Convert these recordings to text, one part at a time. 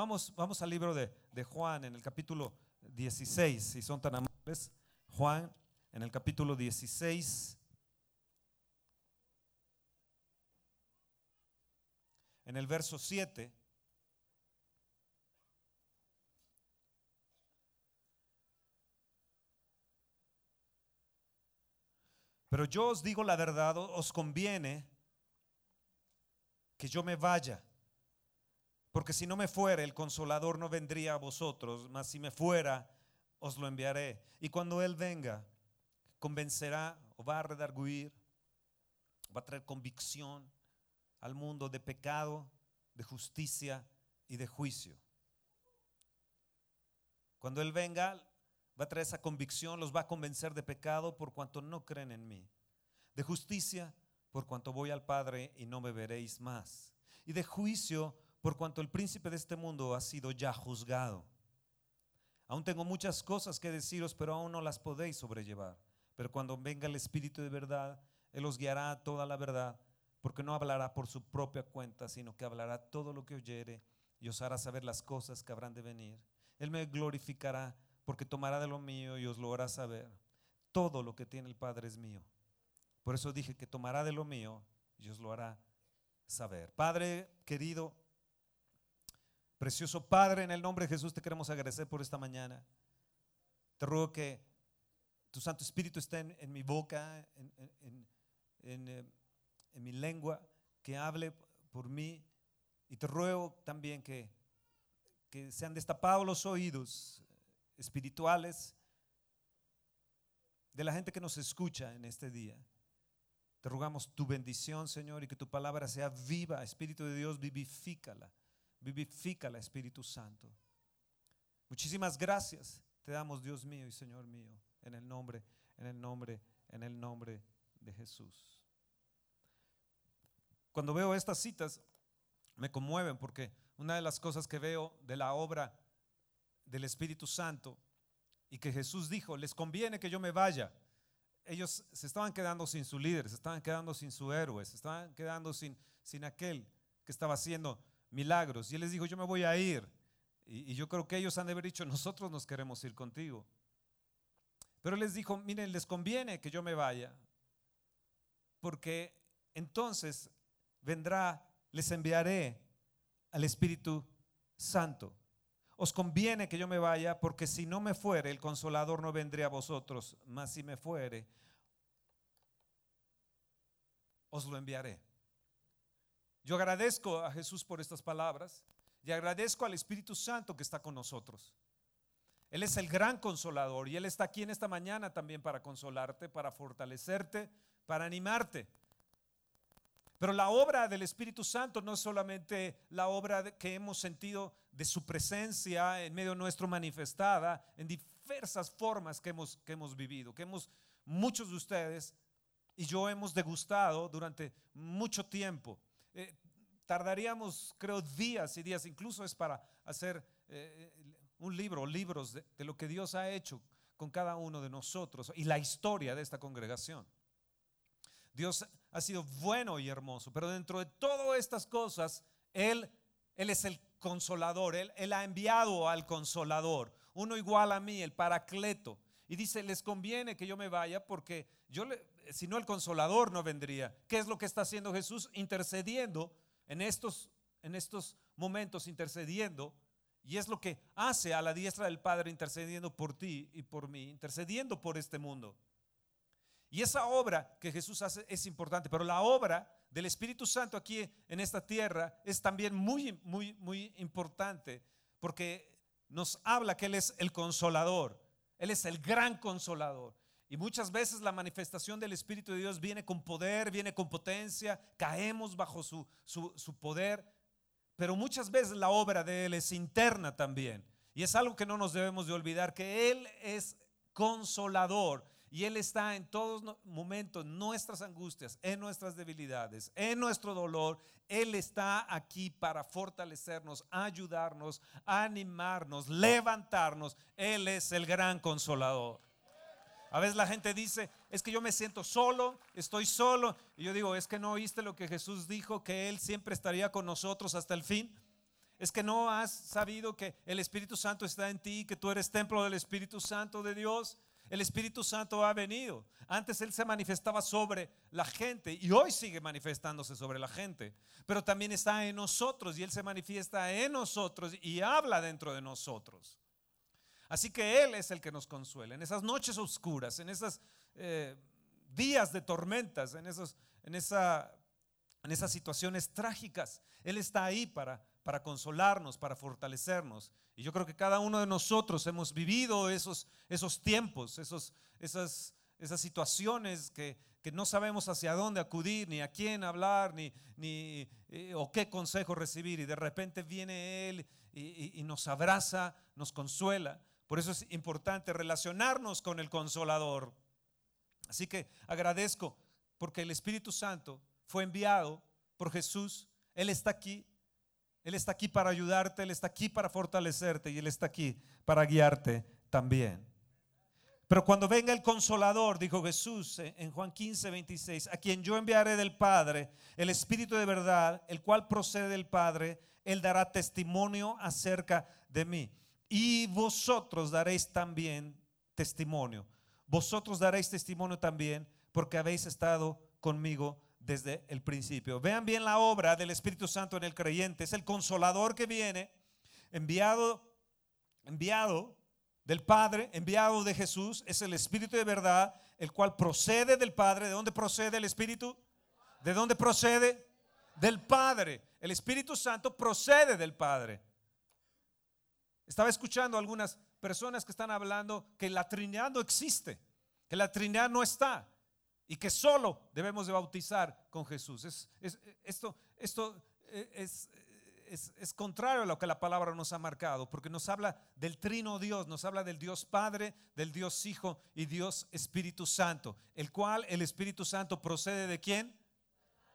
Vamos, vamos al libro de, de Juan en el capítulo 16, si son tan amables. Juan en el capítulo 16. En el verso 7. Pero yo os digo la verdad, os conviene que yo me vaya. Porque si no me fuera, el consolador no vendría a vosotros, mas si me fuera, os lo enviaré. Y cuando Él venga, convencerá o va a redarguir, va a traer convicción al mundo de pecado, de justicia y de juicio. Cuando Él venga, va a traer esa convicción, los va a convencer de pecado por cuanto no creen en mí, de justicia por cuanto voy al Padre y no me veréis más, y de juicio por cuanto el príncipe de este mundo ha sido ya juzgado. Aún tengo muchas cosas que deciros, pero aún no las podéis sobrellevar. Pero cuando venga el Espíritu de verdad, Él os guiará a toda la verdad, porque no hablará por su propia cuenta, sino que hablará todo lo que oyere y os hará saber las cosas que habrán de venir. Él me glorificará, porque tomará de lo mío y os lo hará saber. Todo lo que tiene el Padre es mío. Por eso dije que tomará de lo mío y os lo hará saber. Padre querido, precioso Padre, en el nombre de Jesús te queremos agradecer por esta mañana. Te ruego que tu Santo Espíritu esté en, mi boca, en, eh, en mi lengua, que hable por mí. Y te ruego también que, que sean destapados los oídos espirituales de la gente que nos escucha en este día. Te rogamos tu bendición, Señor, y que tu palabra sea viva. Espíritu de Dios, vivifícala. Vivifícala, Espíritu Santo. Muchísimas gracias te damos, Dios mío y Señor mío, en el nombre, en el nombre, en el nombre de Jesús. Cuando veo estas citas, me conmueven porque una de las cosas que veo de la obra del Espíritu Santo y que Jesús dijo, les conviene que yo me vaya. Ellos se estaban quedando sin su líder, se estaban quedando sin su héroe, se estaban quedando sin, sin aquel que estaba haciendo milagros. Y él les dijo, yo me voy a ir. Y, yo creo que ellos han de haber dicho, nosotros nos queremos ir contigo. Pero él les dijo, miren, les conviene que yo me vaya, porque entonces vendrá, les enviaré al Espíritu Santo. Os conviene que yo me vaya, porque si no me fuere, el consolador no vendría a vosotros, mas si me fuere, os lo enviaré. Yo agradezco a Jesús por estas palabras y agradezco al Espíritu Santo que está con nosotros. Él es el gran consolador y Él está aquí en esta mañana también para consolarte, para fortalecerte, para animarte. Pero la obra del Espíritu Santo no es solamente la obra que hemos sentido de su presencia en medio nuestro manifestada en diversas formas que hemos, que hemos vivido, que hemos, muchos de ustedes y yo hemos degustado durante mucho tiempo. Eh, tardaríamos, creo, días y días, incluso es para hacer eh, un libro, libros de, de lo que Dios ha hecho con cada uno de nosotros y la historia de esta congregación. Dios ha sido bueno y hermoso, pero dentro de todas estas cosas, Él, Él es el consolador, Él, Él ha enviado al consolador, uno igual a mí, el paracleto. Y dice, les conviene que yo me vaya porque yo, si no el consolador no vendría. ¿Qué es lo que está haciendo Jesús? Intercediendo en estos, en estos momentos, intercediendo. Y es lo que hace a la diestra del Padre, intercediendo por ti y por mí, intercediendo por este mundo. Y esa obra que Jesús hace es importante, pero la obra del Espíritu Santo aquí en esta tierra es también muy, muy, muy importante, porque nos habla que Él es el consolador, Él es el gran consolador. Y muchas veces la manifestación del Espíritu de Dios viene con poder, viene con potencia, caemos bajo su, su, poder, pero muchas veces la obra de Él es interna también. Y es algo que no nos debemos de olvidar, que Él es consolador y Él está en todos momentos, nuestras angustias, en nuestras debilidades, en nuestro dolor. Él está aquí para fortalecernos, ayudarnos, animarnos, levantarnos. Él es el gran consolador. A veces la gente dice, es que yo me siento solo, estoy solo. Y yo digo, es que no oíste lo que Jesús dijo, que Él siempre estaría con nosotros hasta el fin. es que no has sabido que el Espíritu Santo está en ti, que tú eres templo del Espíritu Santo de Dios. El Espíritu Santo ha venido. Antes Él se manifestaba sobre la gente y hoy sigue manifestándose sobre la gente, pero también está en nosotros y Él se manifiesta en nosotros y habla dentro de nosotros. Así que Él es el que nos consuela en esas noches oscuras, en esos eh, días de tormentas, en, esos, en, esa, en esas situaciones trágicas. Él está ahí para, para consolarnos, para fortalecernos. Y yo creo que cada uno de nosotros hemos vivido esos, esos tiempos, esos, esas, esas situaciones que, que no sabemos hacia dónde acudir, ni a quién hablar, ni, ni eh, o qué consejo recibir. Y de repente viene Él y, y nos abraza, nos consuela. Por eso es importante relacionarnos con el consolador. Así que agradezco porque el Espíritu Santo fue enviado por Jesús. Él está aquí. Él está aquí para ayudarte, Él está aquí para fortalecerte y Él está aquí para guiarte también. Pero cuando venga el consolador, dijo Jesús en Juan 15, 26, a quien yo enviaré del Padre, el Espíritu de verdad, el cual procede del Padre, Él dará testimonio acerca de mí y vosotros daréis también testimonio. Vosotros daréis testimonio también porque habéis estado conmigo desde el principio. Vean bien la obra del Espíritu Santo en el creyente. Es el consolador que viene, enviado, enviado del Padre, enviado de Jesús. Es el Espíritu de verdad, el cual procede del Padre. ¿De dónde procede el Espíritu? ¿De dónde procede? Del Padre. El Espíritu Santo procede del Padre. Estaba escuchando a algunas personas que están hablando que la Trinidad no existe, que la Trinidad no está y que solo debemos de bautizar con Jesús. Es, esto esto eh, es, es, contrario a lo que la palabra nos ha marcado, porque nos habla del trino Dios, nos habla del Dios Padre, del Dios Hijo y Dios Espíritu Santo, el cual el Espíritu Santo procede de quién?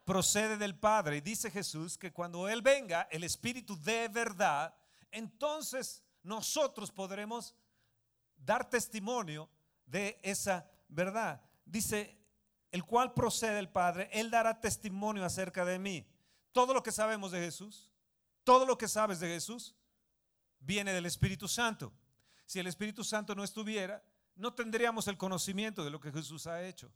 Procede del Padre. Y dice Jesús que cuando Él venga, el Espíritu de verdad, entonces nosotros podremos dar testimonio de esa verdad. Dice, el cual procede el Padre, Él dará testimonio acerca de mí. Todo lo que sabemos de Jesús, todo lo que sabes de Jesús, viene del Espíritu Santo. Si el Espíritu Santo no estuviera, no tendríamos el conocimiento de lo que Jesús ha hecho.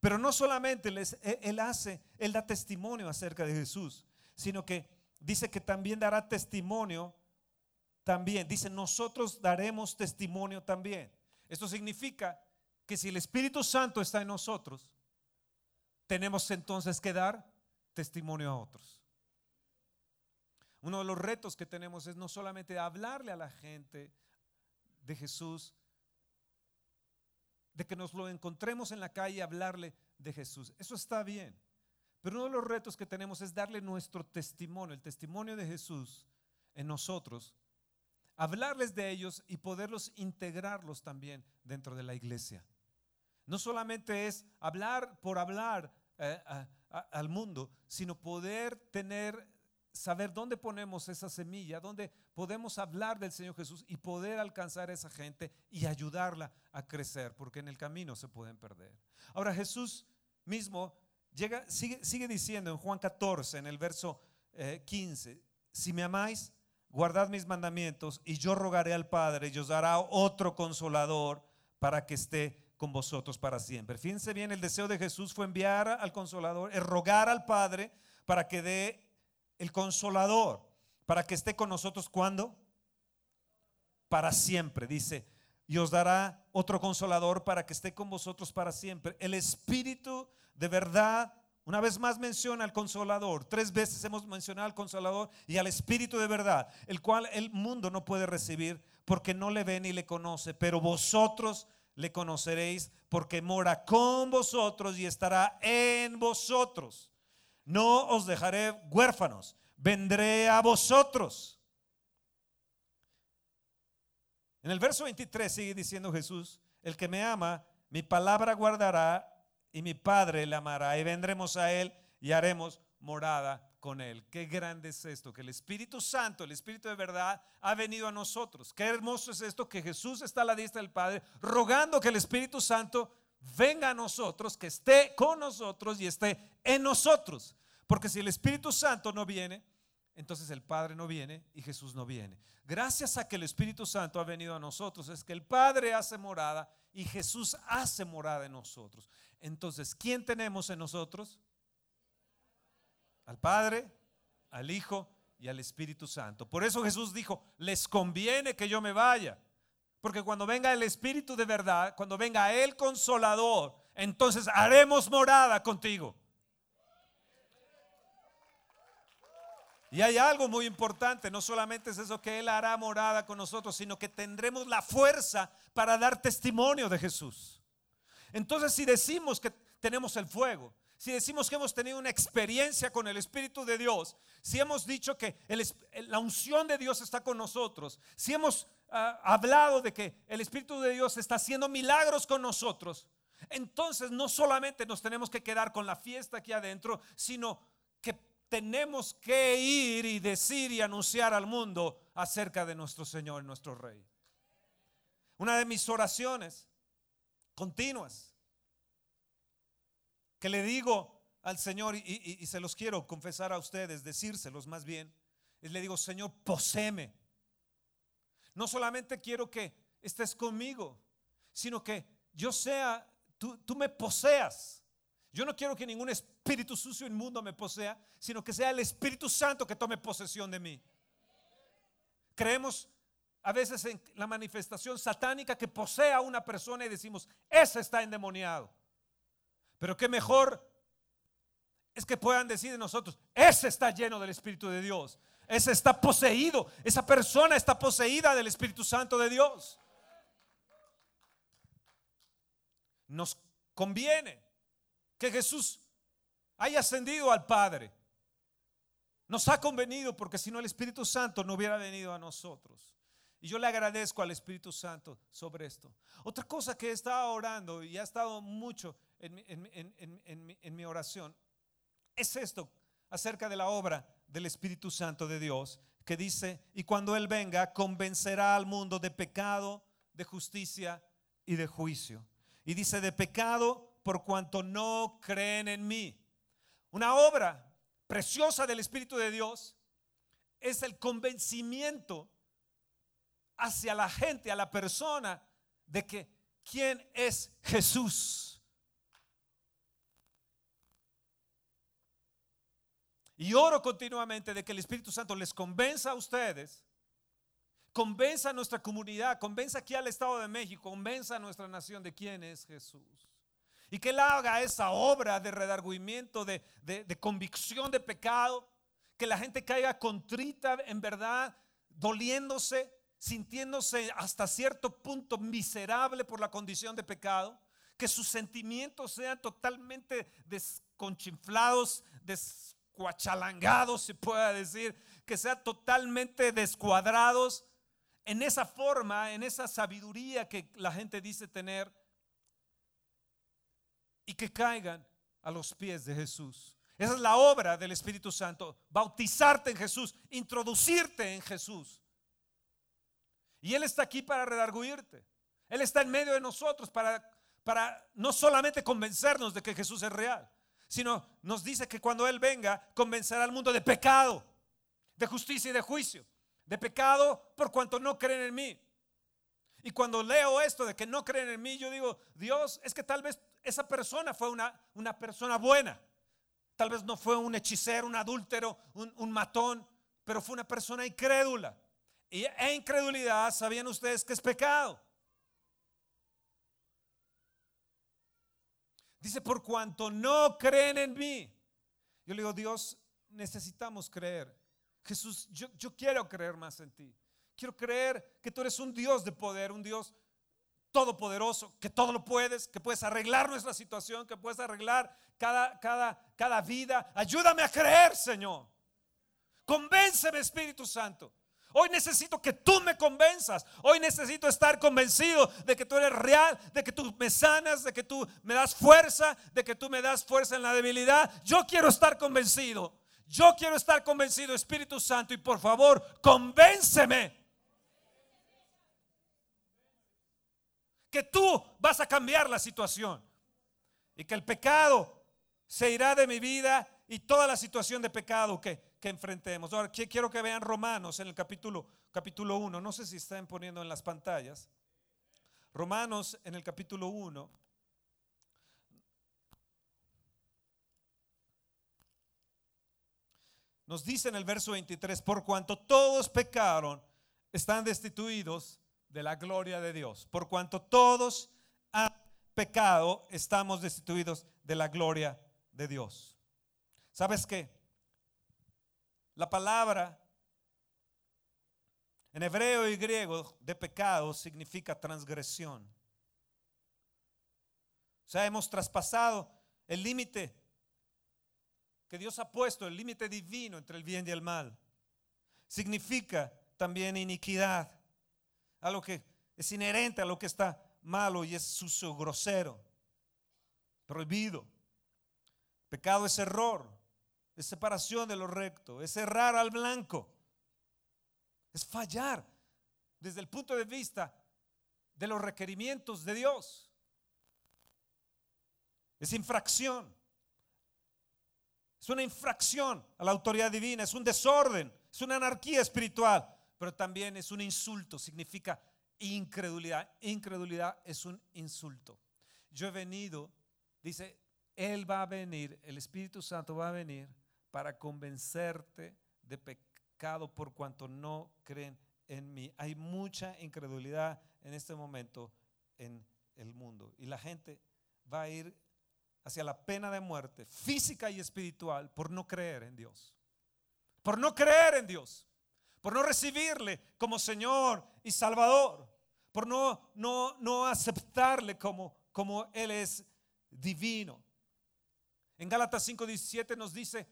Pero no solamente él hace, Él da testimonio acerca de Jesús, sino que dice que también dará testimonio también. Dice, nosotros daremos testimonio también. Esto significa que si el Espíritu Santo está en nosotros, tenemos entonces que dar testimonio a otros. Uno de los retos que tenemos es no solamente hablarle a la gente de Jesús, de que nos lo encontremos en la calle y hablarle de Jesús. Eso está bien. Pero uno de los retos que tenemos es darle nuestro testimonio, el testimonio de Jesús en nosotros hablarles de ellos y poderlos integrarlos también dentro de la iglesia. No solamente es hablar por hablar eh, al mundo, sino poder tener, saber dónde ponemos esa semilla, dónde podemos hablar del Señor Jesús y poder alcanzar a esa gente y ayudarla a crecer, porque en el camino se pueden perder. Ahora Jesús mismo llega, sigue, sigue diciendo en Juan 14, en el verso 15, eh, si me amáis, guardad mis mandamientos y yo rogaré al Padre y os dará otro consolador para que esté con vosotros para siempre. Fíjense bien, el deseo de Jesús fue enviar al consolador, es rogar al Padre para que dé el consolador, para que esté con nosotros cuando? Para siempre, dice, y os dará otro consolador para que esté con vosotros para siempre. El Espíritu de verdad una vez más menciona al consolador. Tres veces hemos mencionado al consolador y al Espíritu de verdad, el cual el mundo no puede recibir porque no le ve ni le conoce, pero vosotros le conoceréis porque mora con vosotros y estará en vosotros. No os dejaré huérfanos, vendré a vosotros. En el verso 23 sigue diciendo Jesús, el que me ama, mi palabra guardará y mi Padre le amará y vendremos a Él y haremos morada con Él. Qué grande es esto, que el Espíritu Santo, el Espíritu de verdad, ha venido a nosotros. Qué hermoso es esto, que Jesús está a la diestra del Padre, rogando que el Espíritu Santo venga a nosotros, que esté con nosotros y esté en nosotros. Porque si el Espíritu Santo no viene, entonces el Padre no viene y Jesús no viene. Gracias a que el Espíritu Santo ha venido a nosotros, es que el Padre hace morada y Jesús hace morada en nosotros. Entonces, ¿quién tenemos en nosotros? Al Padre, al Hijo y al Espíritu Santo. Por eso Jesús dijo, les conviene que yo me vaya. Porque cuando venga el Espíritu de verdad, cuando venga el consolador, entonces haremos morada contigo. Y hay algo muy importante, no solamente es eso que Él hará morada con nosotros, sino que tendremos la fuerza para dar testimonio de Jesús. Entonces, si decimos que tenemos el fuego, si decimos que hemos tenido una experiencia con el Espíritu de Dios, si hemos dicho que la unción de Dios está con nosotros, si hemos ah, hablado de que el Espíritu de Dios está haciendo milagros con nosotros, entonces no solamente nos tenemos que quedar con la fiesta aquí adentro, sino que tenemos que ir y decir y anunciar al mundo acerca de nuestro Señor, nuestro Rey. Una de mis oraciones continuas que le digo al Señor y, se los quiero confesar a ustedes, decírselos más bien, le digo, Señor, poseme. No solamente quiero que estés conmigo, sino que yo sea, tú, tú me poseas. Yo no quiero que ningún espíritu sucio inmundo me posea, sino que sea el Espíritu Santo que tome posesión de mí. Creemos a veces en la manifestación satánica que posee a una persona y decimos, ese está endemoniado. Pero qué mejor es que puedan decir de nosotros, ese está lleno del Espíritu de Dios. Ese está poseído. Esa persona está poseída del Espíritu Santo de Dios. Nos conviene que Jesús haya ascendido al Padre. Nos ha convenido porque si no el Espíritu Santo no hubiera venido a nosotros. Y yo le agradezco al Espíritu Santo sobre esto. Otra cosa que he estado orando y ha estado mucho en, mi oración es esto acerca de la obra del Espíritu Santo de Dios que dice, y cuando Él venga, convencerá al mundo de pecado, de justicia y de juicio. Y dice, de pecado por cuanto no creen en mí. Una obra preciosa del Espíritu de Dios es el convencimiento hacia la gente, a la persona, de que quién es Jesús. Y oro continuamente de que el Espíritu Santo les convenza a ustedes, convenza a nuestra comunidad, convenza aquí al Estado de México, convenza a nuestra nación de quién es Jesús. Y que Él haga esa obra de redargüimiento, de, de, convicción de pecado, que la gente caiga contrita en verdad, doliéndose, sintiéndose hasta cierto punto miserable por la condición de pecado, que sus sentimientos sean totalmente desconchinflados, descuachalangados, se pueda decir, que sean totalmente descuadrados en esa forma, en esa sabiduría que la gente dice tener y que caigan a los pies de Jesús. Esa es la obra del Espíritu Santo, bautizarte en Jesús, introducirte en Jesús. Y Él está aquí para redarguirte. Él está en medio de nosotros para, para no solamente convencernos de que Jesús es real, sino nos dice que cuando Él venga, convencerá al mundo de pecado, de justicia y de juicio. De pecado por cuanto no creen en mí. Y cuando leo esto de que no creen en mí, yo digo, Dios, es que tal vez esa persona fue una, una persona buena. Tal vez no fue un hechicero, un adúltero, un, matón, pero fue una persona incrédula. Y e incredulidad, ¿sabían ustedes que es pecado? Dice, por cuanto no creen en mí. Yo le digo, Dios, necesitamos creer. Jesús, yo, quiero creer más en ti. Quiero creer que tú eres un Dios de poder, un Dios todopoderoso, que todo lo puedes, que puedes arreglar nuestra situación, que puedes arreglar cada, cada, cada vida. Ayúdame a creer, Señor. Convénceme, Espíritu Santo. Hoy necesito que tú me convenzas. Hoy necesito estar convencido de que tú eres real, de que tú me sanas, de que tú me das fuerza, de que tú me das fuerza en la debilidad. Yo quiero estar convencido. Yo quiero estar convencido, Espíritu Santo, y por favor, convénceme que tú vas a cambiar la situación y que el pecado se irá de mi vida y toda la situación de pecado que, enfrentemos. Ahora, quiero que vean Romanos en el capítulo, capítulo 1. No sé si están poniendo en las pantallas. Romanos en el capítulo 1. Nos dice en el verso 23, por cuanto todos pecaron, están destituidos de la gloria de Dios. Por cuanto todos han pecado, estamos destituidos de la gloria de Dios. ¿Sabes qué? La palabra en hebreo y griego de pecado significa transgresión. O sea, hemos traspasado el límite que Dios ha puesto, el límite divino entre el bien y el mal. Significa también iniquidad, algo que es inherente a lo que está malo y es sucio, grosero, prohibido. Pecado es error, es separación de lo recto, es errar al blanco, es fallar desde el punto de vista de los requerimientos de Dios. Es infracción. Es una infracción a la autoridad divina, es un desorden, es una anarquía espiritual, pero también es un insulto, significa incredulidad. Incredulidad es un insulto. Yo he venido, dice, Él va a venir, el Espíritu Santo va a venir para convencerte de pecado por cuanto no creen en mí. Hay mucha incredulidad en este momento en el mundo y la gente va a ir hacia la pena de muerte física y espiritual por no creer en Dios. Por no creer en Dios. Por no recibirle como Señor y Salvador. Por no, no, no aceptarle como, como Él es divino. En Gálatas 5:17 nos dice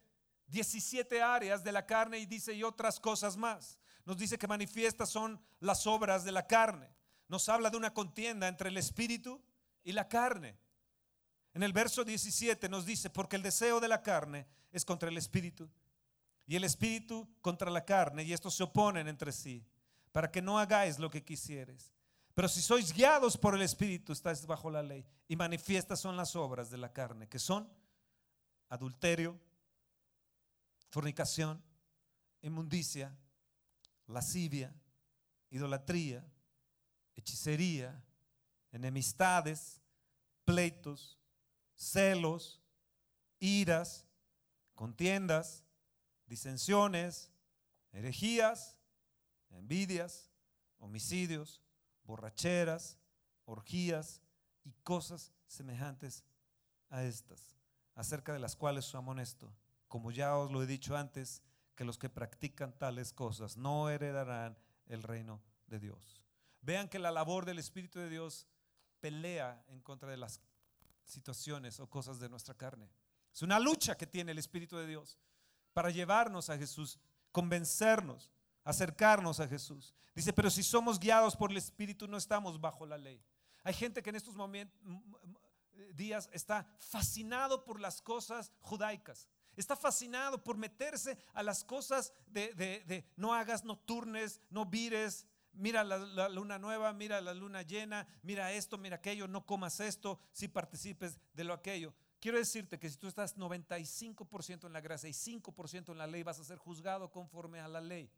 17 áreas de la carne y dice y otras cosas más. Nos dice que manifiestas son las obras de la carne. Nos habla de una contienda entre el espíritu y la carne. En el verso 17 nos dice, porque el deseo de la carne es contra el espíritu y el espíritu contra la carne y estos se oponen entre sí para que no hagáis lo que quisieres. Pero si sois guiados por el espíritu, estáis bajo la ley y manifiestas son las obras de la carne, que son adulterio, fornicación, inmundicia, lascivia, idolatría, hechicería, enemistades, pleitos, celos, iras, contiendas, disensiones, herejías, envidias, homicidios, borracheras, orgías y cosas semejantes a estas, acerca de las cuales os amonesto, como ya os lo he dicho antes, que los que practican tales cosas no heredarán el reino de Dios. Vean que la labor del Espíritu de Dios pelea en contra de las situaciones o cosas de nuestra carne. Es una lucha que tiene el Espíritu de Dios para llevarnos a Jesús, convencernos, acercarnos a Jesús. Dice, pero si somos guiados por el Espíritu no estamos bajo la ley. Hay gente que en estos momentos, días está fascinado por las cosas judaicas. Está fascinado por meterse a las cosas de, no hagas, no turnes, no vires, mira la, luna nueva, mira la luna llena, mira esto, mira aquello, no comas esto, si participes de lo aquello. Quiero decirte que si tú estás 95% en la gracia y 5% en la ley, vas a ser juzgado conforme a la ley.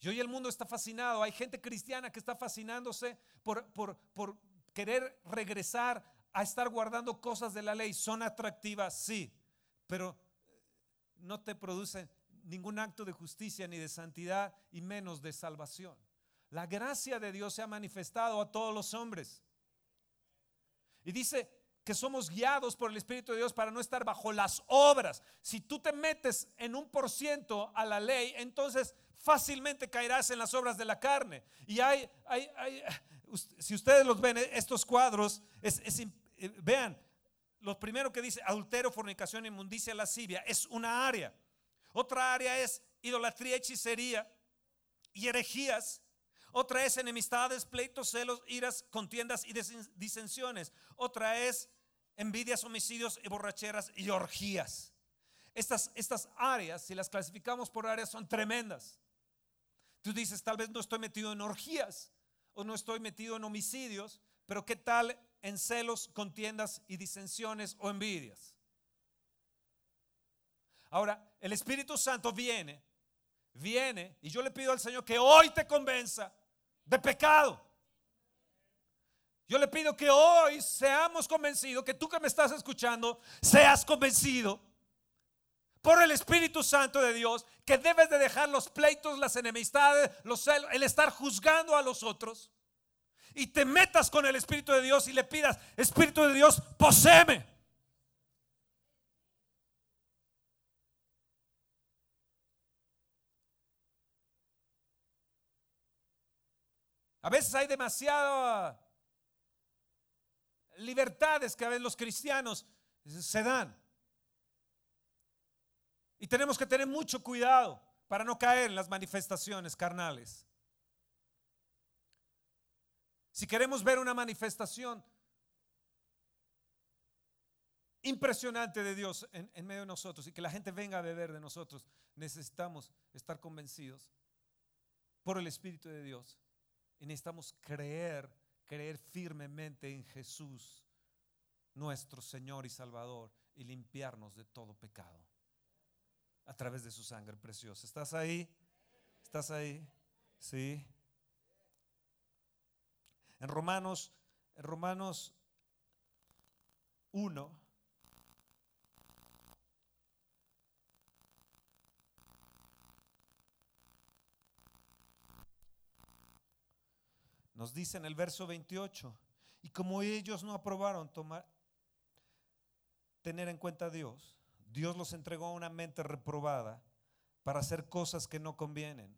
Y hoy el mundo está fascinado. Hay gente cristiana que está fascinándose por, por querer regresar a estar guardando cosas de la ley. Son atractivas, sí, pero no te producen ningún acto de justicia ni de santidad y menos de salvación. La gracia de Dios se ha manifestado a todos los hombres. Y dice que somos guiados por el Espíritu de Dios para no estar bajo las obras. Si tú te metes en un por ciento a la ley, entonces fácilmente caerás en las obras de la carne. Y hay, hay, si ustedes los ven, estos cuadros, eh, vean, lo primero que dice adulterio, fornicación, inmundicia, lascivia, es una área. Otra área es idolatría, hechicería y herejías. Otra es enemistades, pleitos, celos, iras, contiendas y disensiones. Otra es envidias, homicidios y borracheras y orgías. Estas, estas áreas, si las clasificamos por áreas, son tremendas. Tú dices, tal vez no estoy metido en orgías o no estoy metido en homicidios, pero ¿qué tal en celos, contiendas y disensiones o envidias? Ahora, el Espíritu Santo viene, viene, y yo le pido al Señor que hoy te convenza de pecado. Yo le pido que hoy seamos convencidos, que tú que me estás escuchando, seas convencido por el Espíritu Santo de Dios, que debes de dejar los pleitos, las enemistades, los el estar juzgando a los otros, y te metas con el Espíritu de Dios y le pidas, Espíritu de Dios, poséeme. A veces hay demasiadas libertades que a veces los cristianos se dan. Y tenemos que tener mucho cuidado para no caer en las manifestaciones carnales. Si queremos ver una manifestación impresionante de Dios en, medio de nosotros y que la gente venga a beber de nosotros, necesitamos estar convencidos por el Espíritu de Dios. Y necesitamos creer, creer firmemente en Jesús, nuestro Señor y Salvador, y limpiarnos de todo pecado a través de su sangre preciosa. ¿Estás ahí? ¿Estás ahí? Sí. En Romanos, en Romanos 1, nos dice en el verso 28, y como ellos no aprobaron tomar, tener en cuenta a Dios, Dios los entregó a una mente reprobada para hacer cosas que no convienen,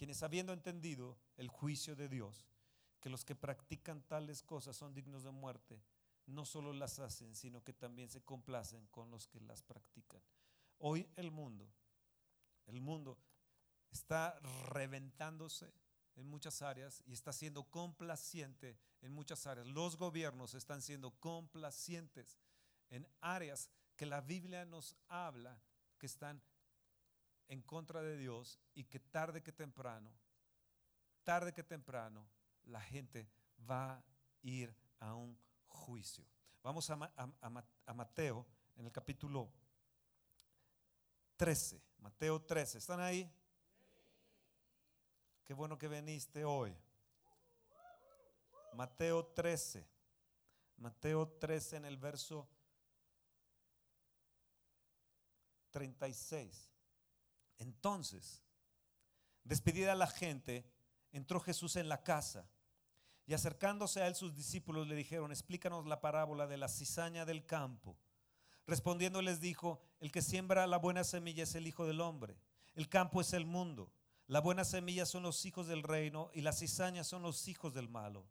quienes habiendo entendido el juicio de Dios, que los que practican tales cosas son dignos de muerte, no solo las hacen, sino que también se complacen con los que las practican. Hoy el mundo, el mundo está reventándose en muchas áreas y está siendo complaciente en muchas áreas. Los gobiernos están siendo complacientes en áreas que la Biblia nos habla que están en contra de Dios y que tarde que temprano, tarde que temprano, la gente va a ir a un juicio. Vamos a, Mateo en el capítulo 13. Mateo 13. ¿Están ahí? Qué bueno que viniste hoy. Mateo 13. Mateo 13 en el verso 36. Entonces, despedida la gente, entró Jesús en la casa y acercándose a él sus discípulos le dijeron, explícanos la parábola de la cizaña del campo. Respondiendo les dijo, el que siembra la buena semilla es el Hijo del Hombre, el campo es el mundo, la buena semilla son los hijos del reino y las cizañas son los hijos del malo.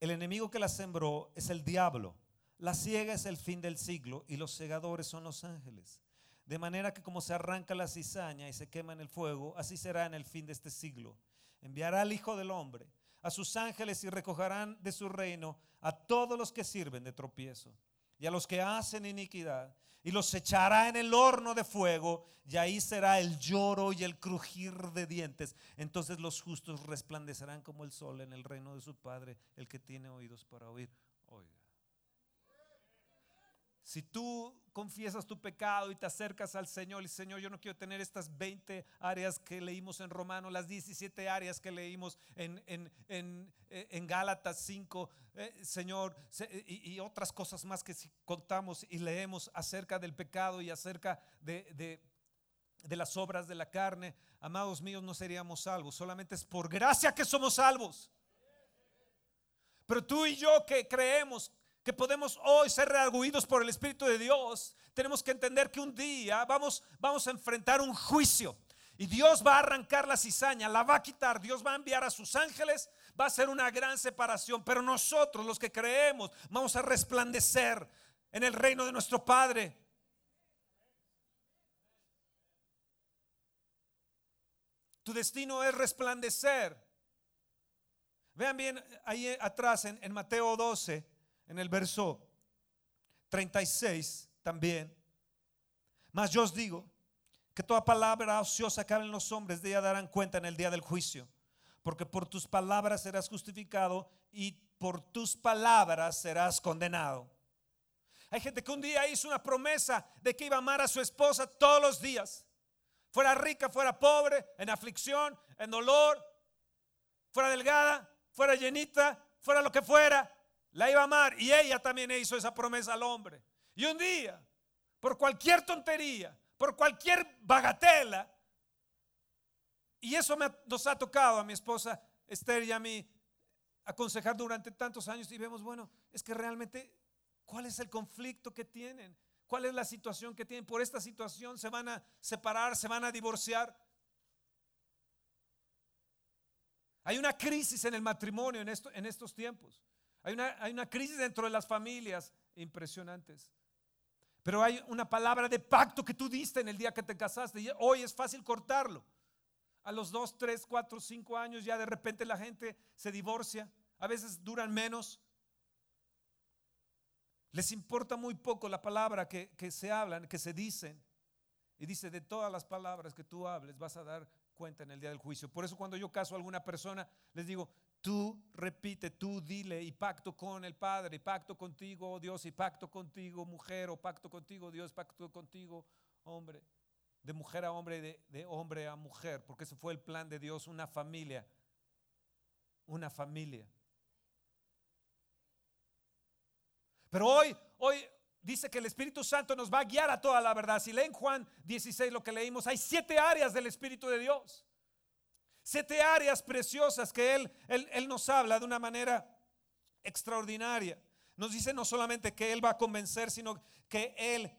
El enemigo que la sembró es el diablo, la ciega es el fin del siglo y los segadores son los ángeles. De manera que como se arranca la cizaña y se quema en el fuego, así será en el fin de este siglo. Enviará al Hijo del Hombre, a sus ángeles y recogerán de su reino a todos los que sirven de tropiezo y a los que hacen iniquidad y los echará en el horno de fuego y ahí será el lloro y el crujir de dientes. Entonces los justos resplandecerán como el sol en el reino de su Padre, el que tiene oídos para oír. Si tú confiesas tu pecado y te acercas al Señor y Señor, yo no quiero tener estas 20 áreas que leímos en Romano, las 17 áreas que leímos en, en, en, eh, en Gálatas 5, eh, Señor, y, y, otras cosas más que contamos y leemos acerca del pecado y acerca de, de, de las obras de la carne, amados míos, no seríamos salvos, solamente es por gracia que somos salvos. Pero tú y yo que creemos que podemos hoy ser rearguidos por el Espíritu de Dios, tenemos que entender que un día vamos, vamos a enfrentar un juicio. Y Dios va a arrancar la cizaña, la va a quitar, Dios va a enviar a sus ángeles, va a ser una gran separación, pero nosotros los que creemos vamos a resplandecer en el reino de nuestro Padre. Tu destino es resplandecer. Vean bien ahí atrás en, en Mateo 12, en el verso 36 también. Mas yo os digo que toda palabra ociosa que hablen los hombres de ella darán cuenta en el día del juicio. Porque por tus palabras serás justificado y por tus palabras serás condenado. Hay gente que un día hizo una promesa de que iba a amar a su esposa todos los días. Fuera rica, fuera pobre, en aflicción, en dolor, fuera delgada, fuera llenita, fuera lo que fuera, la iba a amar. Y ella también hizo esa promesa al hombre. Y un día, por cualquier tontería, por cualquier bagatela, y eso nos ha tocado a mi esposa Esther y a mí aconsejar durante tantos años y vemos, bueno, es que realmente, ¿cuál es el conflicto que tienen? ¿Cuál es la situación que tienen? Por esta situación se van a separar, se van a divorciar. Hay una crisis en el matrimonio en, en estos tiempos. Hay una, crisis dentro de las familias impresionantes. Pero hay una palabra de pacto que tú diste en el día que te casaste y hoy es fácil cortarlo. A los dos, tres, cuatro, cinco años ya de repente la gente se divorcia. A veces duran menos. Les importa muy poco la palabra que, que se hablan, que se dicen. Y dice, de todas las palabras que tú hables vas a dar cuenta en el día del juicio. Por eso cuando yo caso a alguna persona, les digo, tú repite, tú dile y pacto con el Padre, y pacto contigo, oh Dios, y pacto contigo, mujer, o pacto contigo, Dios, pacto contigo, hombre. De mujer a hombre, de, de hombre a mujer, porque ese fue el plan de Dios, una familia, una familia. Pero hoy, hoy dice que el Espíritu Santo nos va a guiar a toda la verdad. Si leen Juan 16 lo que leímos, hay siete áreas del Espíritu de Dios. Siete áreas preciosas que Él, Él, Él nos habla de una manera extraordinaria. Nos dice no solamente que Él va a convencer, sino que Él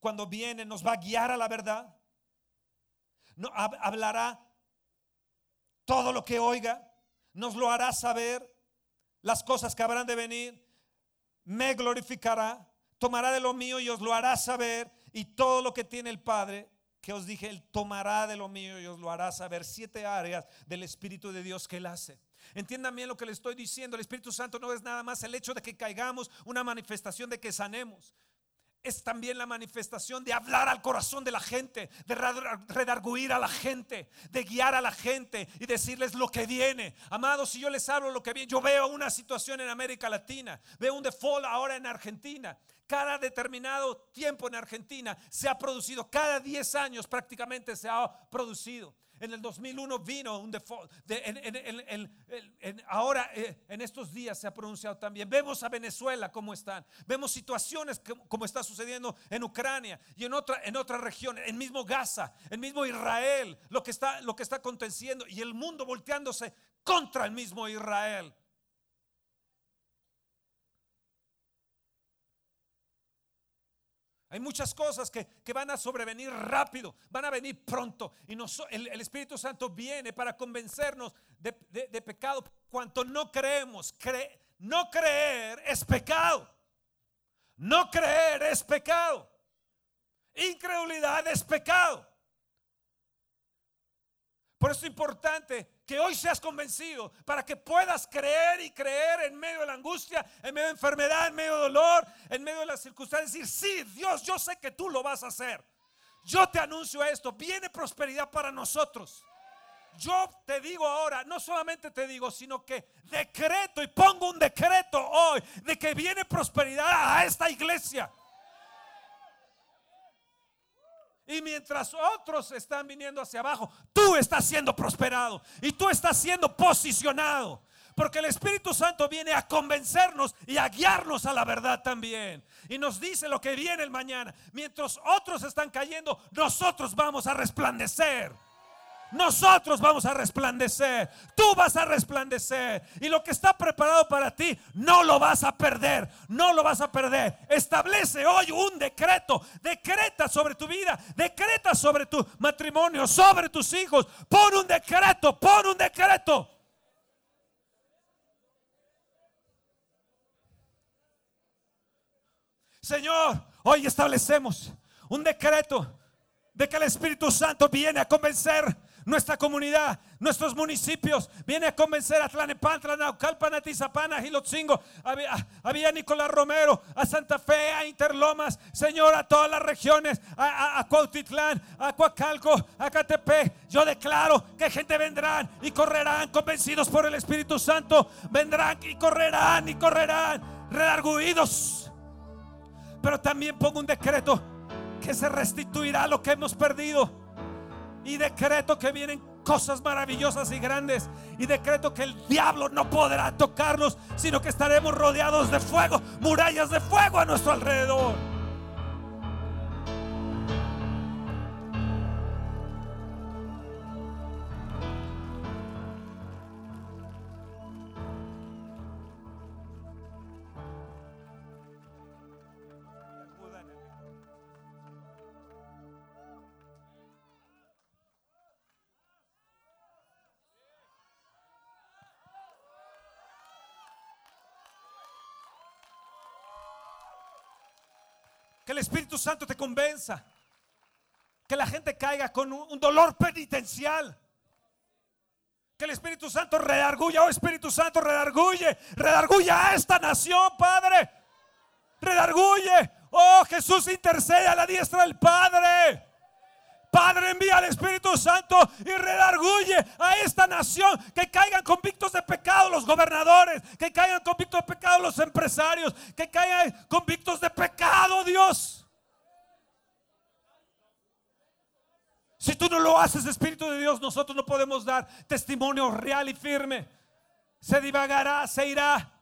cuando viene nos va a guiar a la verdad. No, hablará todo lo que oiga, nos lo hará saber, las cosas que habrán de venir me glorificará, tomará de lo mío y os lo hará saber, y todo lo que tiene el Padre, que os dije, Él tomará de lo mío y os lo hará saber. Siete áreas del Espíritu de Dios que Él hace. Entiendan bien lo que le estoy diciendo. El Espíritu Santo no es nada más el hecho de que caigamos, una manifestación de que sanemos es también la manifestación de hablar al corazón de la gente, de redarguir a la gente, de guiar a la gente y decirles lo que viene. Amados, si yo les hablo lo que viene, yo veo una situación en América Latina, veo un default ahora en Argentina. Cada determinado tiempo en Argentina se ha producido, cada 10 años prácticamente se ha producido. En el 2001 vino un default. ahora, eh, en estos días se ha pronunciado también. Vemos a Venezuela cómo están. Vemos situaciones como está sucediendo en Ucrania y en otra, en otra región, en mismo Gaza, en mismo Israel, lo que, está, lo que está aconteciendo y el mundo volteándose contra el mismo Israel. Hay muchas cosas que, van a sobrevenir rápido, van a venir pronto. Y el, Espíritu Santo viene para convencernos de, pecado. Cuanto no creemos, no creer es pecado. No creer es pecado. Incredulidad es pecado. Por eso es importante que hoy seas convencido para que puedas creer y creer en medio de la angustia, en medio de enfermedad, en medio de dolor, en medio de las circunstancias. Decir, sí, Dios, yo sé que tú lo vas a hacer. Yo te anuncio esto, viene prosperidad para nosotros. Yo te digo ahora, no solamente te digo, sino que decreto y pongo un decreto hoy de que viene prosperidad a esta iglesia. Y mientras otros están viniendo hacia abajo, tú estás siendo prosperado y tú estás siendo posicionado. Porque el Espíritu Santo viene a convencernos y a guiarnos a la verdad también. Y nos dice lo que viene el mañana. Mientras otros están cayendo, nosotros vamos a resplandecer. Nosotros vamos a resplandecer. Tú vas a resplandecer. Y lo que está preparado para ti, no lo vas a perder. No lo vas a perder. Establece hoy un decreto. Decreta sobre tu vida. Decreta sobre tu matrimonio. Sobre tus hijos. Pon un decreto. Pon un decreto. Señor, hoy establecemos un decreto de que el Espíritu Santo viene a convencer nuestra comunidad, nuestros municipios. Viene a convencer a Tlanepantla, Naucalpan, Atizapana, Gilotzingo, a, Villa Nicolás Romero, a Santa Fe, a Interlomas, Señor, a todas las regiones, a, a, Cuautitlán, a Coacalco, a Catepec. Yo declaro que gente vendrán y correrán convencidos por el Espíritu Santo. Vendrán y correrán y correrán redarguidos. Pero también pongo un decreto que se restituirá lo que hemos perdido y decreto que vienen cosas maravillosas y grandes. Y decreto que el diablo no podrá tocarnos, sino que estaremos rodeados de fuego, murallas de fuego a nuestro alrededor. El Espíritu Santo te convenza. Que la gente caiga con un, dolor penitencial. Que el Espíritu Santo redarguya, oh Espíritu Santo, redarguye, redarguye a esta nación, Padre. Redarguye. Oh Jesús intercede a la diestra del Padre. Padre, envía al Espíritu Santo y redarguye a esta nación. Que caigan convictos de pecado los gobernadores. Que caigan convictos de pecado los empresarios. Que caigan convictos de pecado, Dios. Si tú no lo haces, Espíritu de Dios, nosotros no podemos dar testimonio real y firme. Se divagará, se irá.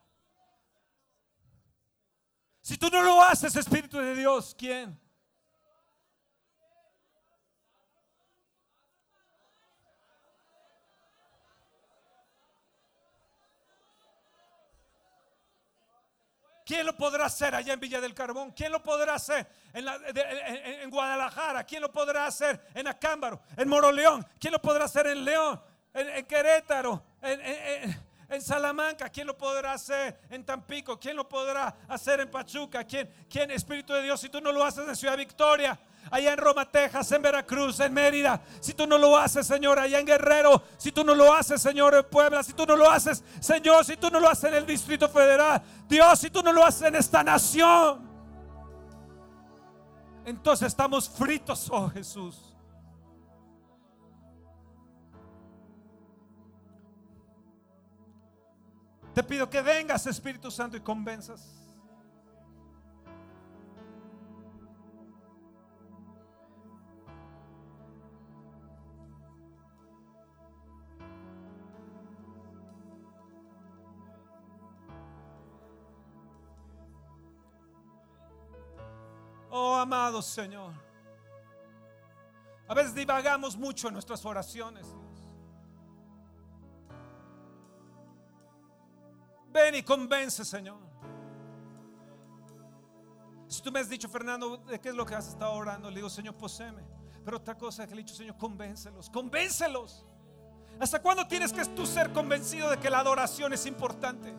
Si tú no lo haces, Espíritu de Dios, ¿quién? ¿Quién lo podrá hacer allá en Villa del Carbón? ¿Quién lo podrá hacer en, Guadalajara? ¿Quién lo podrá hacer en Acámbaro? ¿En Moroleón? ¿Quién lo podrá hacer en León? ¿En, Querétaro? ¿En, Salamanca? ¿Quién lo podrá hacer en Tampico? ¿Quién lo podrá hacer en Pachuca? ¿Quién, quién Espíritu de Dios, si tú no lo haces en Ciudad Victoria? Allá en Roma, Texas, en Veracruz, en Mérida. Si tú no lo haces, Señor, allá en Guerrero. Si tú no lo haces, Señor, en Puebla. Si tú no lo haces, Señor, si tú no lo haces en el Distrito Federal. Dios, si tú no lo haces en esta nación. Entonces estamos fritos, oh Jesús. Te pido que vengas, Espíritu Santo, y convenzas. Amado Señor. A veces divagamos mucho en nuestras oraciones. Ven y convence, Señor. Si tú me has dicho, Fernando, ¿de qué es lo que has estado orando? Le digo, Señor, poseme. Pero otra cosa que le he dicho, Señor, convéncelos, convéncelos. ¿Hasta cuándo tienes que tú ser convencido de que la adoración es importante?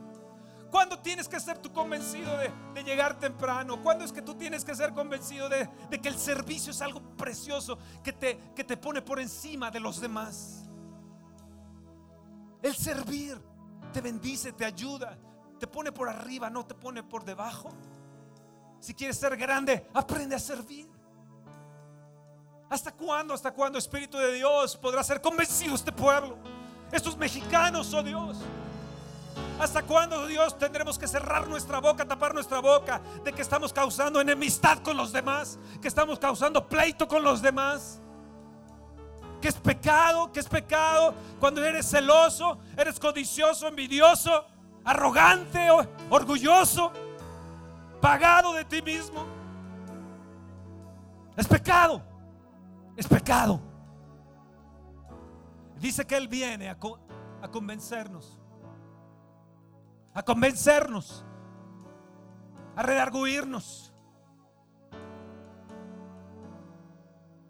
¿Cuándo tienes que ser tú convencido de, llegar temprano? ¿Cuándo es que tú tienes que ser convencido de, que el servicio es algo precioso que te, que te pone por encima de los demás? El servir te bendice, te ayuda, te pone por arriba, no te pone por debajo. Si quieres ser grande, aprende a servir. ¿Hasta cuándo? ¿Hasta cuándo, Espíritu de Dios, podrá ser convencido este pueblo? Estos mexicanos, oh Dios. ¿Hasta cuándo, Dios, tendremos que cerrar nuestra boca, tapar nuestra boca de que estamos causando enemistad con los demás, que estamos causando pleito con los demás? Que es pecado, que es pecado cuando eres celoso, eres codicioso, envidioso, arrogante, orgulloso, pagado de ti mismo. Es pecado, es pecado. Dice que Él viene a, a convencernos a convencernos, a redarguirnos,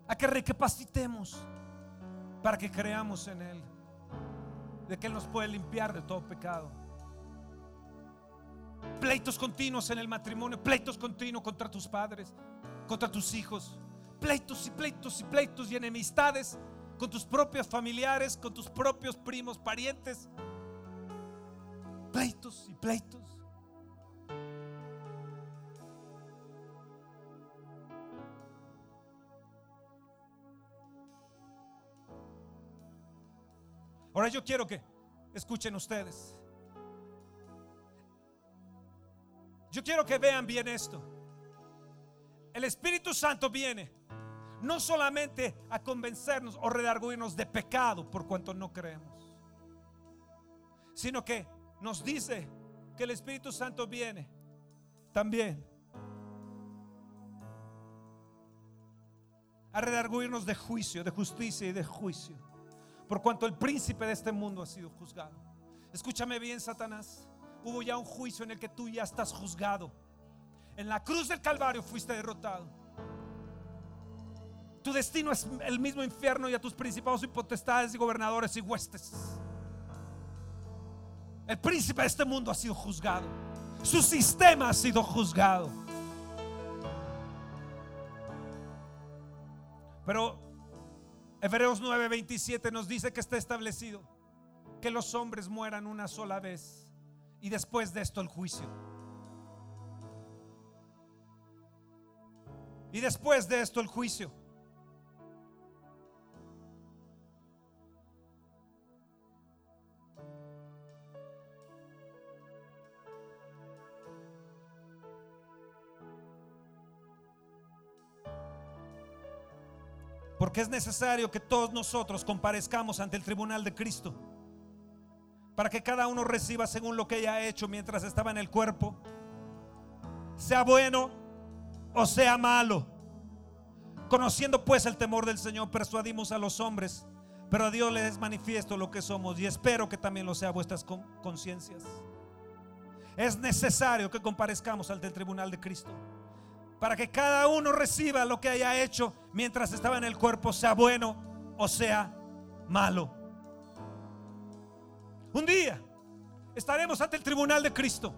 a que recapacitemos para que creamos en Él, de que Él nos puede limpiar de todo pecado. Pleitos continuos en el matrimonio, pleitos continuos contra tus padres, contra tus hijos, pleitos y pleitos y pleitos y enemistades con tus propios familiares, con tus propios primos, parientes. Pleitos y pleitos. Ahora yo quiero que escuchen ustedes. Yo quiero que vean bien esto. El Espíritu Santo viene no solamente a convencernos o redarguirnos de pecado por cuanto no creemos, sino que nos dice que el Espíritu Santo viene también a redarguirnos de juicio, de justicia y de juicio, por cuanto el príncipe de este mundo ha sido juzgado. Escúchame bien, Satanás hubo ya un juicio en el que tú ya estás juzgado. En la cruz del Calvario fuiste derrotado. Tu destino es el mismo infierno y a tus principados y potestades y gobernadores y huestes. El príncipe de este mundo ha sido juzgado. Su sistema ha sido juzgado. Pero Hebreos 9:27 nos dice que está establecido que los hombres mueran una sola vez y después de esto el juicio. Y después de esto el juicio. Porque es necesario que todos nosotros comparezcamos ante el tribunal de Cristo para que cada uno reciba según lo que haya hecho mientras estaba en el cuerpo, sea bueno o sea malo. Conociendo pues el temor del Señor, persuadimos a los hombres, pero a Dios les es manifiesto lo que somos y espero que también lo sea vuestras conciencias. Es necesario que comparezcamos ante el tribunal de Cristo para que cada uno reciba lo que haya hecho mientras estaba en el cuerpo, sea bueno o sea malo. Un día estaremos ante el tribunal de Cristo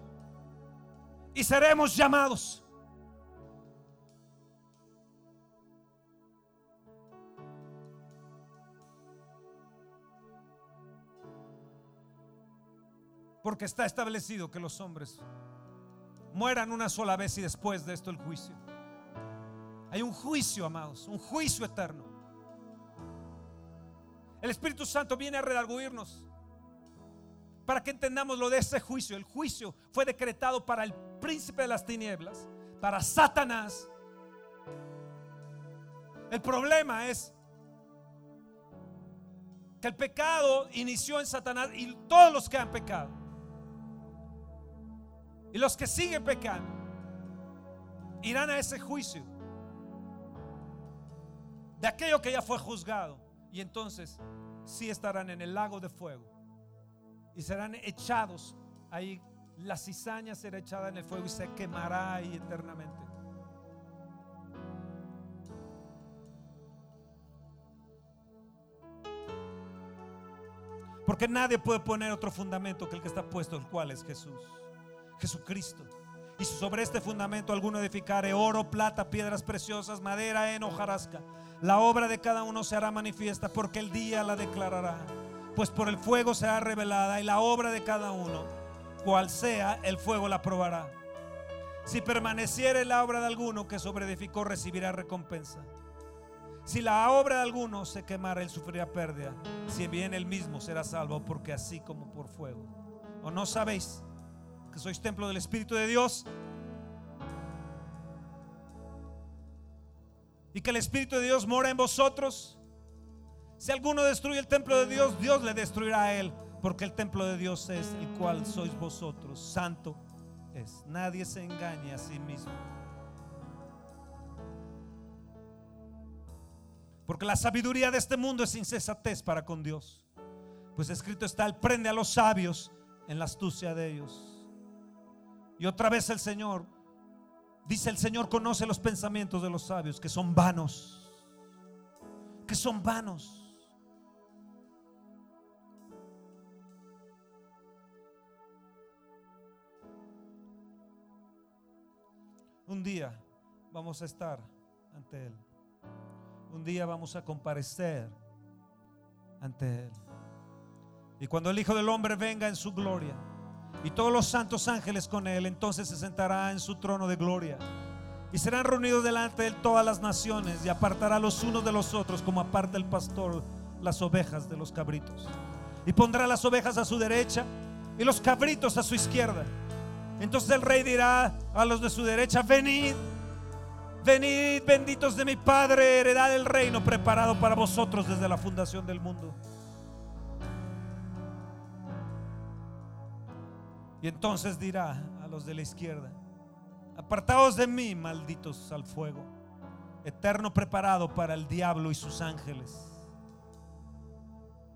y seremos llamados. Porque está establecido que los hombres mueran una sola vez y después de esto el juicio. Hay un juicio, amados, un juicio eterno. El Espíritu Santo viene a redarguirnos para que entendamos lo de ese juicio. El juicio fue decretado para el príncipe de las tinieblas, para Satanás. El problema es que el pecado inició en Satanás y todos los que han pecado. Y los que siguen pecando irán a ese juicio de aquello que ya fue juzgado. Y entonces sí estarán en el lago de fuego y serán echados ahí. La cizaña será echada en el fuego y se quemará ahí eternamente. Porque nadie puede poner otro fundamento que el que está puesto, el cual es Jesús, Jesucristo. Y sobre este fundamento alguno edificare oro, plata, piedras preciosas, madera, heno, hojarasca, la obra de cada uno se hará manifiesta porque el día la declarará pues por el fuego será revelada y la obra de cada uno, cual sea, el fuego la probará. Si permaneciere la obra de alguno que sobreedificó, recibirá recompensa. Si la obra de alguno se quemara, él sufrirá pérdida. Si bien él mismo será salvo, porque así como por fuego. ¿O no sabéis que sois templo del Espíritu de Dios? Y que el Espíritu de Dios mora en vosotros. Si alguno destruye el templo de Dios, Dios le destruirá a él, porque el templo de Dios es el cual sois vosotros. Santo es. Nadie se engañe a sí mismo. Porque la sabiduría de este mundo es insensatez para con Dios. Pues escrito está, Él prende a los sabios en la astucia de ellos. Y otra vez el Señor, dice el Señor, conoce los pensamientos de los sabios, que son vanos. Que son vanos. Un día vamos a estar ante Él. Un día vamos a comparecer ante Él. Y cuando el Hijo del Hombre venga en su gloria y todos los santos ángeles con Él, entonces se sentará en su trono de gloria. Y serán reunidos delante de Él todas las naciones y apartará los unos de los otros como aparta el pastor las ovejas de los cabritos. Y pondrá las ovejas a su derecha y los cabritos a su izquierda. Entonces el rey dirá a los de su derecha, venid, venid benditos de mi Padre, heredad del reino preparado para vosotros desde la fundación del mundo. Y entonces dirá a los de la izquierda, apartaos de mí, malditos al fuego, eterno preparado para el diablo y sus ángeles.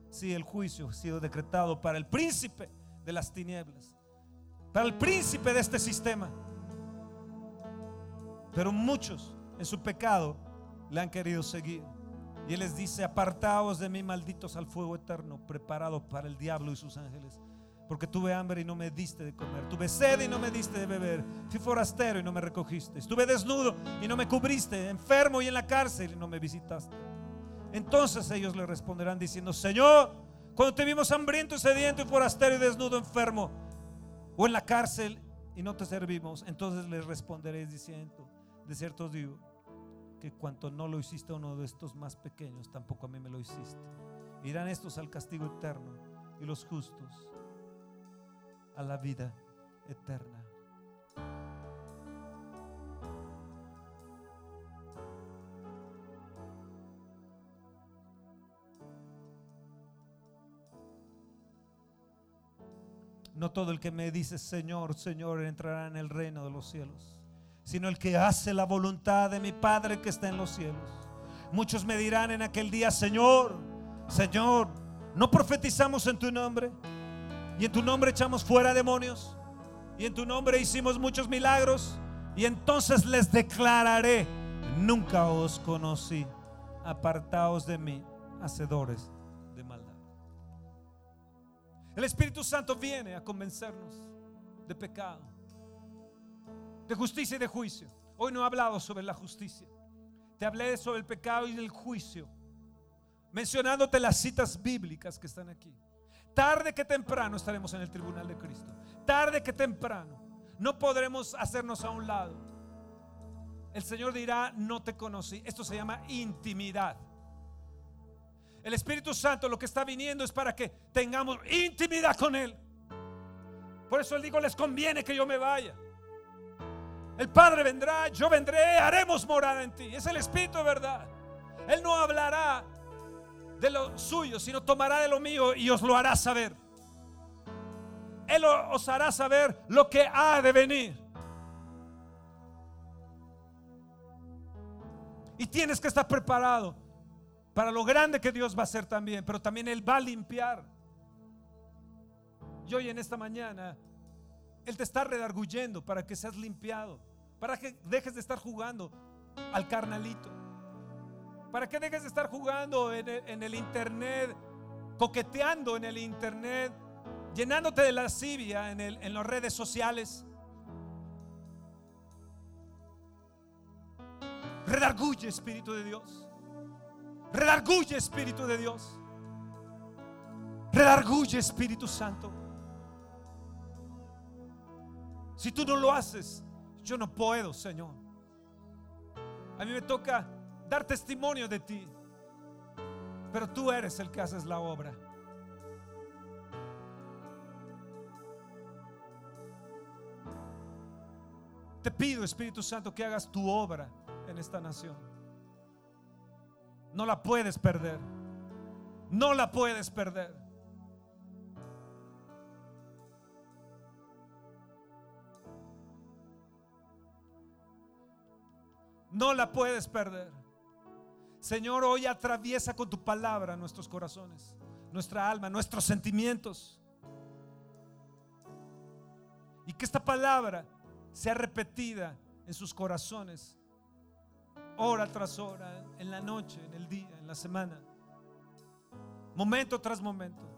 Si sí, el juicio ha sido decretado para el príncipe de las tinieblas, para el príncipe de este sistema. Pero muchos en su pecado le han querido seguir. Y Él les dice, apartaos de mí, malditos al fuego eterno, preparado para el diablo y sus ángeles. Porque tuve hambre y no me diste de comer. Tuve sed y no me diste de beber. Fui forastero y no me recogiste. Estuve desnudo y no me cubriste. Enfermo y en la cárcel y no me visitaste. Entonces ellos le responderán diciendo, Señor, cuando te vimos hambriento sediento y forastero y desnudo, enfermo, o en la cárcel y no te servimos, entonces les responderéis diciendo, de cierto digo, que cuanto no lo hiciste a uno de estos más pequeños, tampoco a mí me lo hiciste. Irán estos al castigo eterno y los justos a la vida eterna. No todo el que me dice Señor, Señor entrará en el reino de los cielos, sino el que hace la voluntad de mi Padre que está en los cielos. Muchos me dirán en aquel día, Señor, Señor, ¿no profetizamos en tu nombre? Y en tu nombre echamos fuera demonios. Y en tu nombre hicimos muchos milagros. Y entonces les declararé, nunca os conocí, apartaos de mí, hacedores el Espíritu Santo viene a convencernos de pecado, de justicia y de juicio. Hoy no he hablado sobre la justicia. Te hablé sobre el pecado y el juicio, mencionándote las citas bíblicas que están aquí. Tarde que temprano estaremos en el tribunal de Cristo. Tarde que temprano. No podremos hacernos a un lado. El Señor dirá, no te conocí. Esto se llama intimidad. El Espíritu Santo lo que está viniendo es para que tengamos intimidad con Él. Por eso Él digo, les conviene que yo me vaya. El Padre vendrá, yo vendré, haremos morada en ti. Es el Espíritu de verdad. Él no hablará de lo suyo, sino tomará de lo mío y os lo hará saber. Él os hará saber lo que ha de venir. Y tienes que estar preparado para lo grande que Dios va a hacer también, pero también Él va a limpiar. Y hoy en esta mañana, Él te está redarguyendo para que seas limpiado, para que dejes de estar jugando al carnalito, para que dejes de estar jugando en el, internet, coqueteando en el internet, llenándote de lascivia en, en las redes sociales. Redarguye, Espíritu de Dios. Redarguye Espíritu de Dios. Redarguye Espíritu Santo. Si tú no lo haces, yo no puedo, Señor. A mí me toca dar testimonio de ti. Pero tú eres el que haces la obra. Te pido, Espíritu Santo, que hagas tu obra en esta nación. No la puedes perder. No la puedes perder. No la puedes perder. Señor, hoy atraviesa con tu palabra nuestros corazones, nuestra alma, nuestros sentimientos. Y que esta palabra sea repetida en sus corazones hora tras hora, en la noche, en el día, en la semana, momento tras momento.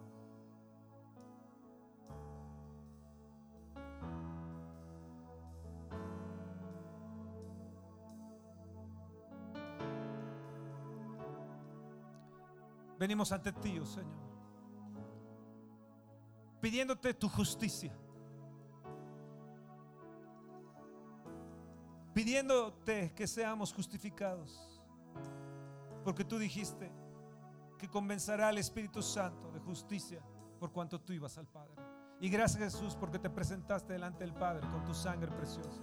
Venimos ante ti, oh Señor, pidiéndote tu justicia, pidiéndote que seamos justificados, porque tú dijiste que convencerá al Espíritu Santo de justicia por cuanto tú ibas al Padre. Y gracias Jesús porque te presentaste delante del Padre con tu sangre preciosa.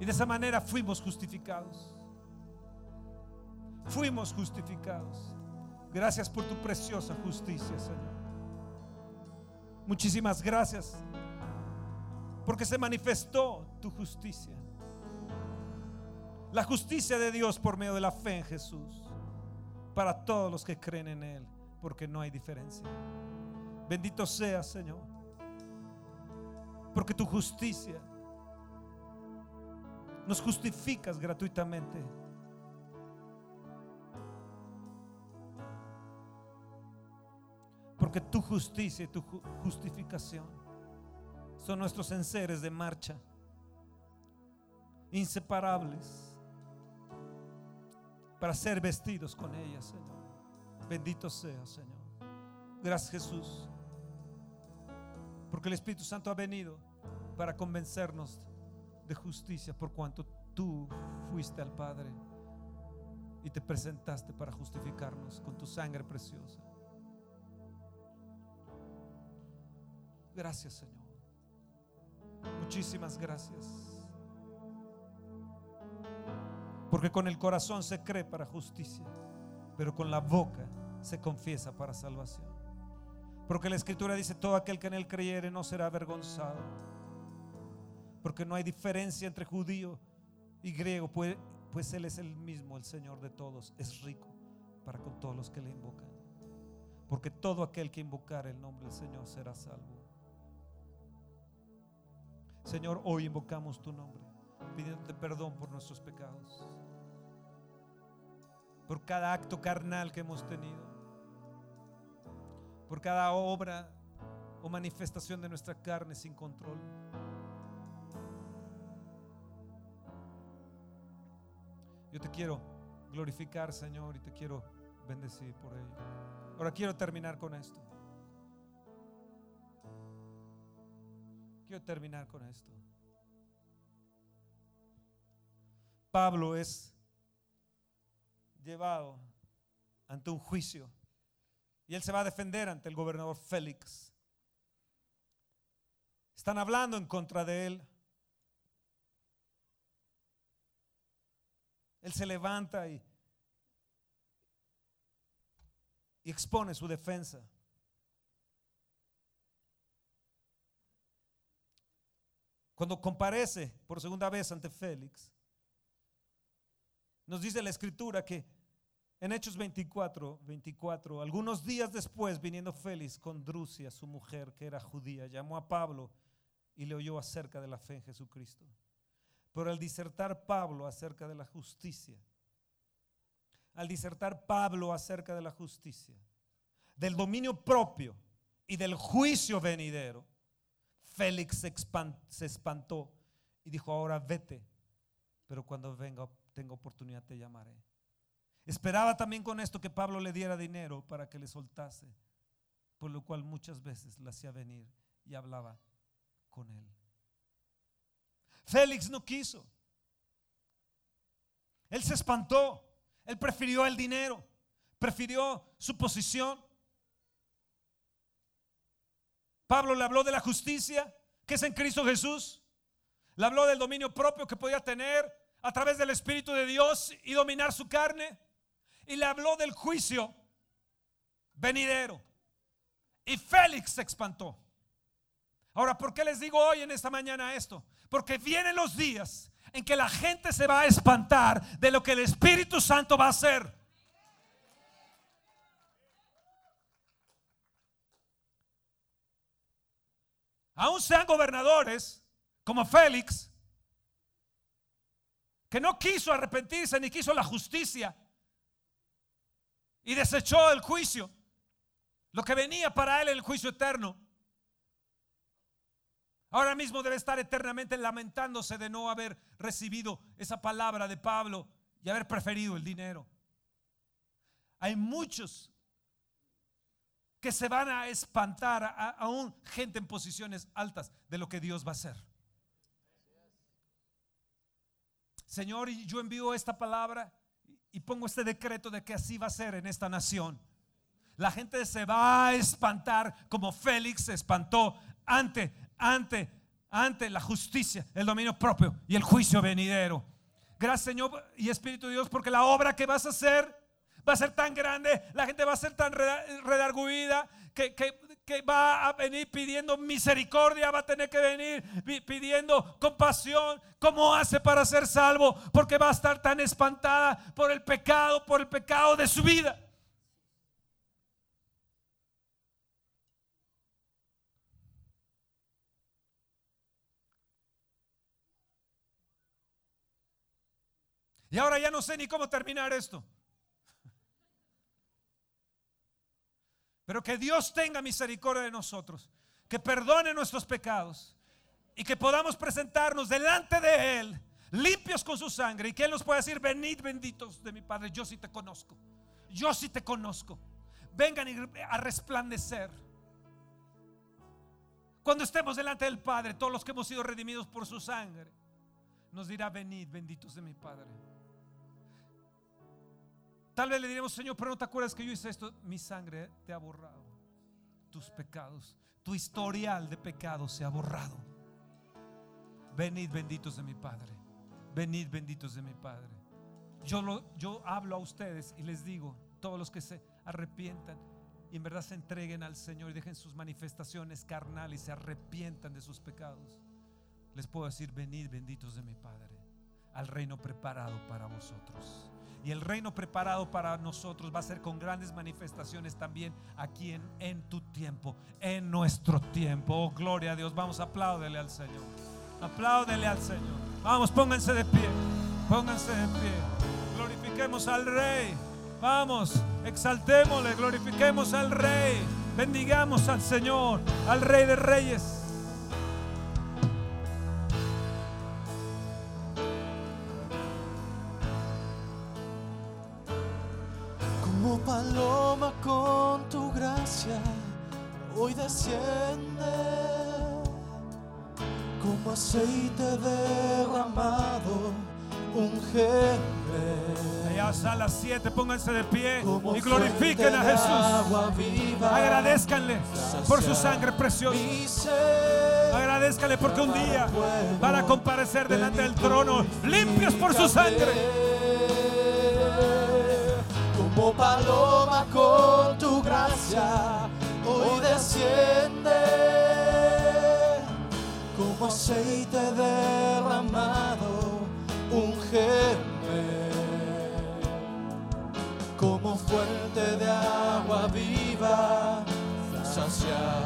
Y de esa manera fuimos justificados. Fuimos justificados. Gracias por tu preciosa justicia, Señor. Muchísimas gracias porque se manifestó tu justicia. La justicia de Dios por medio de la fe en Jesús. Para todos los que creen en Él, porque no hay diferencia. Bendito sea, Señor. Porque tu justicia nos justificas gratuitamente. Porque tu justicia y tu justificación son nuestros enseres de marcha, inseparables, para ser vestidos con ella, Señor. Bendito sea, Señor. Gracias, Jesús. Porque el Espíritu Santo ha venido para convencernos de justicia por cuanto tú fuiste al Padre y te presentaste para justificarnos con tu sangre preciosa. Gracias Señor. Muchísimas gracias. Porque con el corazón se cree para justicia, pero con la boca se confiesa para salvación. Porque la escritura dice, todo aquel que en él creyere no será avergonzado porque no hay diferencia entre judío y griego, pues, pues Él es el mismo, el Señor de todos, es rico para con todos los que le invocan. Porque todo aquel que invocar el nombre del Señor será salvo. Señor, hoy invocamos tu nombre, pidiéndote perdón por nuestros pecados, por cada acto carnal que hemos tenido, por cada obra o manifestación de nuestra carne sin control. Yo te quiero glorificar, Señor, y te quiero bendecir por ello. Ahora quiero terminar con esto. Quiero terminar con esto. Pablo es llevado ante un juicio y él se va a defender ante el gobernador Félix. Están hablando en contra de él. Él se levanta y, y expone su defensa. Cuando comparece por segunda vez ante Félix, nos dice la escritura que en Hechos 24, 24, algunos días después, viniendo Félix con Drusia, su mujer, que era judía, llamó a Pablo y le oyó acerca de la fe en Jesucristo. Pero al disertar Pablo acerca de la justicia, al disertar Pablo acerca de la justicia, del dominio propio y del juicio venidero, Félix se, espantó y dijo, ahora vete, pero cuando venga, tenga oportunidad te llamaré. Esperaba también con esto que Pablo le diera dinero para que le soltase, por lo cual muchas veces le hacía venir y hablaba con él. Félix no quiso. Él se espantó. Él prefirió el dinero. Prefirió su posición. Pablo le habló de la justicia que es en Cristo Jesús. Le habló del dominio propio que podía tener a través del Espíritu de Dios y dominar su carne. Y le habló del juicio venidero. Y Félix se espantó. Ahora, ¿por qué les digo hoy en esta mañana esto? Porque vienen los días en que la gente se va a espantar de lo que el Espíritu Santo va a hacer. Aún sean gobernadores como Félix, que no quiso arrepentirse ni quiso la justicia y desechó el juicio, lo que venía para él el juicio eterno. Ahora mismo debe estar eternamente lamentándose de no haber recibido esa palabra de Pablo y haber preferido el dinero. Hay muchos que se van a espantar a- aún gente en posiciones altas de lo que Dios va a hacer. Señor, yo envío esta palabra y pongo este decreto de que así va a ser en esta nación. La gente se va a espantar como Félix se espantó ante, ante, ante la justicia, el dominio propio y el juicio venidero. Gracias Señor y Espíritu de Dios porque la obra que vas a hacer va a ser tan grande, la gente va a ser tan reda- redarguida que, que- va a venir pidiendo misericordia, va a tener que venir pi- pidiendo compasión. ¿Cómo hace para ser salvo? Porque va a estar tan espantada por el pecado, por el pecado de su vida. Y ahora ya no sé ni cómo terminar esto. Pero que Dios tenga misericordia de nosotros, que perdone nuestros pecados y que podamos presentarnos delante de Él, limpios con su sangre, y que Él nos pueda decir, venid benditos de mi Padre, yo sí te conozco, yo sí te conozco. Vengan a resplandecer. Cuando estemos delante del Padre, todos los que hemos sido redimidos por su sangre, nos dirá, venid benditos de mi Padre. Tal vez le diremos, Señor, pero no te acuerdas que yo hice esto. Mi sangre te ha borrado. Tus pecados, tu historial de pecados se ha borrado. Venid benditos de mi Padre. Venid benditos de mi Padre. Yo, lo, yo hablo a ustedes y les digo, todos los que se arrepientan y en verdad se entreguen al Señor y dejen sus manifestaciones carnales y se arrepientan de sus pecados. Les puedo decir, venid benditos de mi Padre al reino preparado para vosotros. Y el reino preparado para nosotros va a ser con grandes manifestaciones también aquí en, en tu tiempo, en nuestro tiempo. Oh, gloria a Dios. Vamos, apláudele al Señor. Apláudele al Señor. Vamos, pónganse de pie. Pónganse de pie. Glorifiquemos al Rey. Vamos, exaltémosle, glorifiquemos al Rey. Bendigamos al Señor, al Rey de Reyes. Las 7, pónganse de pie Como y glorifiquen a Jesús. viva, Agradezcanle por su sangre preciosa. Agradezcanle porque un día van a comparecer delante del trono limpios por su sangre. Como paloma con tu gracia, hoy desciende. Como aceite derramado, ungeme. Como fuente de agua viva, sacia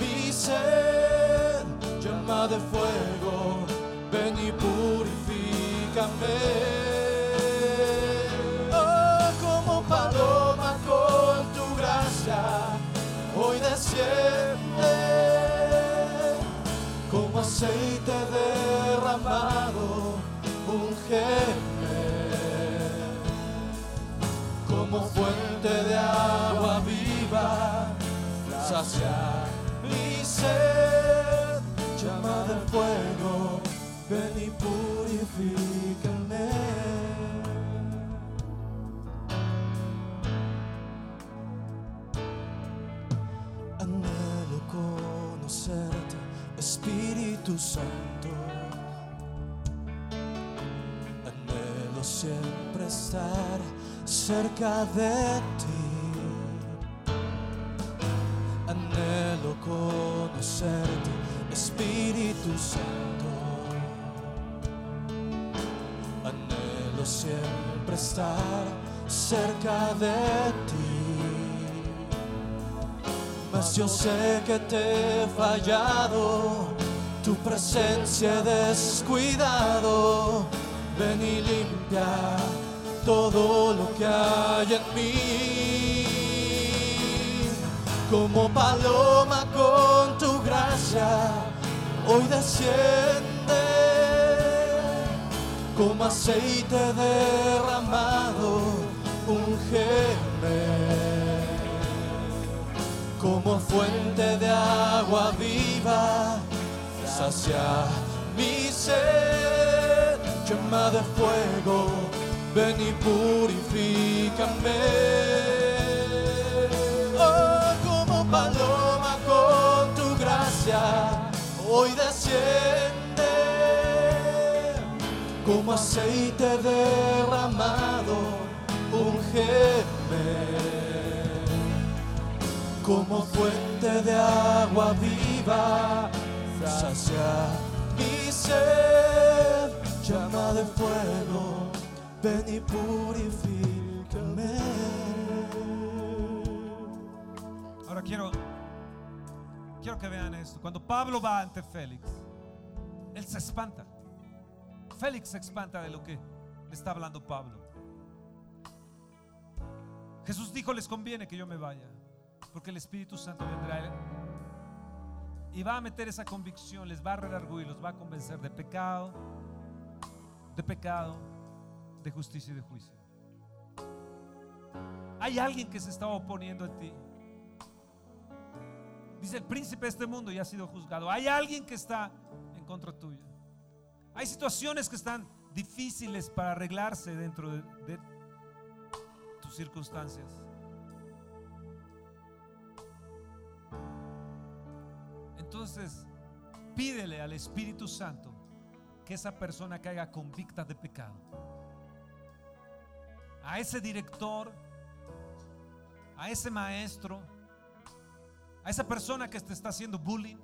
mi sed, llama de fuego, ven y purifícame. Oh, como paloma con tu gracia, hoy desciende, como aceite derramado, ungeme como fuente de agua viva, sacia mi sed, llama del fuego, ven y purifícame. Anhelo conocerte, Espíritu Santo. Anhelo siempre estar cerca de ti. Anhelo conocerte, Espíritu Santo. Anhelo siempre estar cerca de ti. Mas yo sé que te he fallado, tu presencia he descuidado. Ven y limpia todo lo que hay en mí. Como paloma con tu gracia, hoy desciende. Como aceite derramado, ungeme como fuente de agua viva, sacia mi sed, llama de fuego, ven y purifícame. Oh, como paloma con tu gracia, hoy desciende, como aceite derramado, ungeme. Como fuente de agua viva, sacia mi sed, llama de fuego, ven y purifícame. Ahora quiero, quiero que vean esto. Cuando Pablo va ante Félix, él se espanta. Félix se espanta de lo que le está hablando Pablo. Jesús dijo, les conviene que yo me vaya. Porque el Espíritu Santo vendrá y va a meter esa convicción, les va a redarguir, los va a convencer de pecado, de pecado, de justicia y de juicio. Hay alguien que se está oponiendo a ti. Dice el príncipe de este mundo y ha sido juzgado. Hay alguien que está en contra tuya. Hay situaciones que están difíciles para arreglarse dentro de, de tus circunstancias. Entonces, pídele al Espíritu Santo que esa persona caiga convicta de pecado. A ese director, a ese maestro, a esa persona que te está haciendo bullying,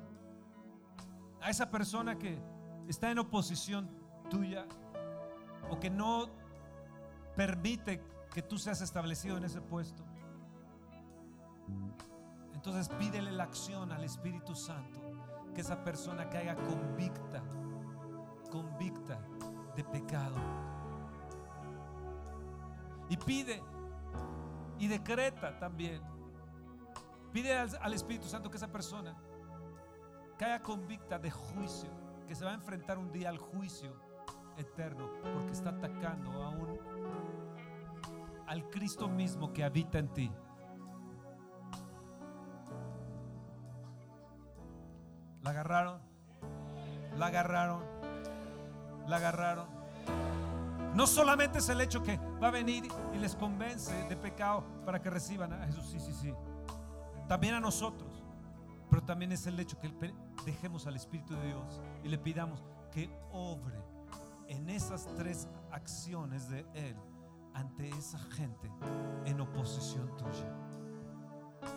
a esa persona que está en oposición tuya o que no permite que tú seas establecido en ese puesto. Entonces pídele la acción al Espíritu Santo, que esa persona caiga convicta, convicta de pecado. Y pide y decreta también. Pide al, Espíritu Santo que esa persona caiga convicta de juicio, que se va a enfrentar un día al juicio eterno, porque está atacando a un al Cristo mismo que habita en ti. La agarraron. La agarraron. La agarraron. No solamente es el hecho que va a venir y les convence de pecado para que reciban a Jesús, sí, sí, sí. También a nosotros. Pero también es el hecho que dejemos al Espíritu de Dios y le pidamos que obre en esas tres acciones de Él ante esa gente en oposición tuya.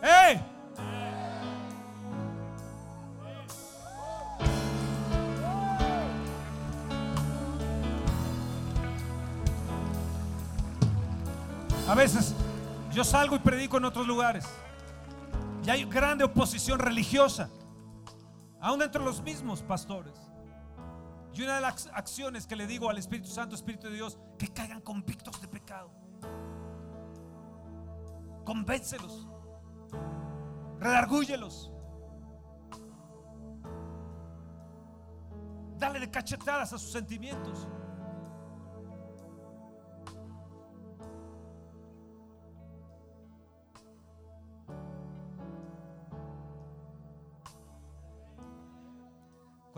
¡Ey! A veces yo salgo y predico en otros lugares y hay grande oposición religiosa, aún entre los mismos pastores. Y una de las acciones que le digo al Espíritu Santo, Espíritu de Dios, que caigan convictos de pecado. Convéncelos. Redargúyelos. Dale de cachetadas a sus sentimientos.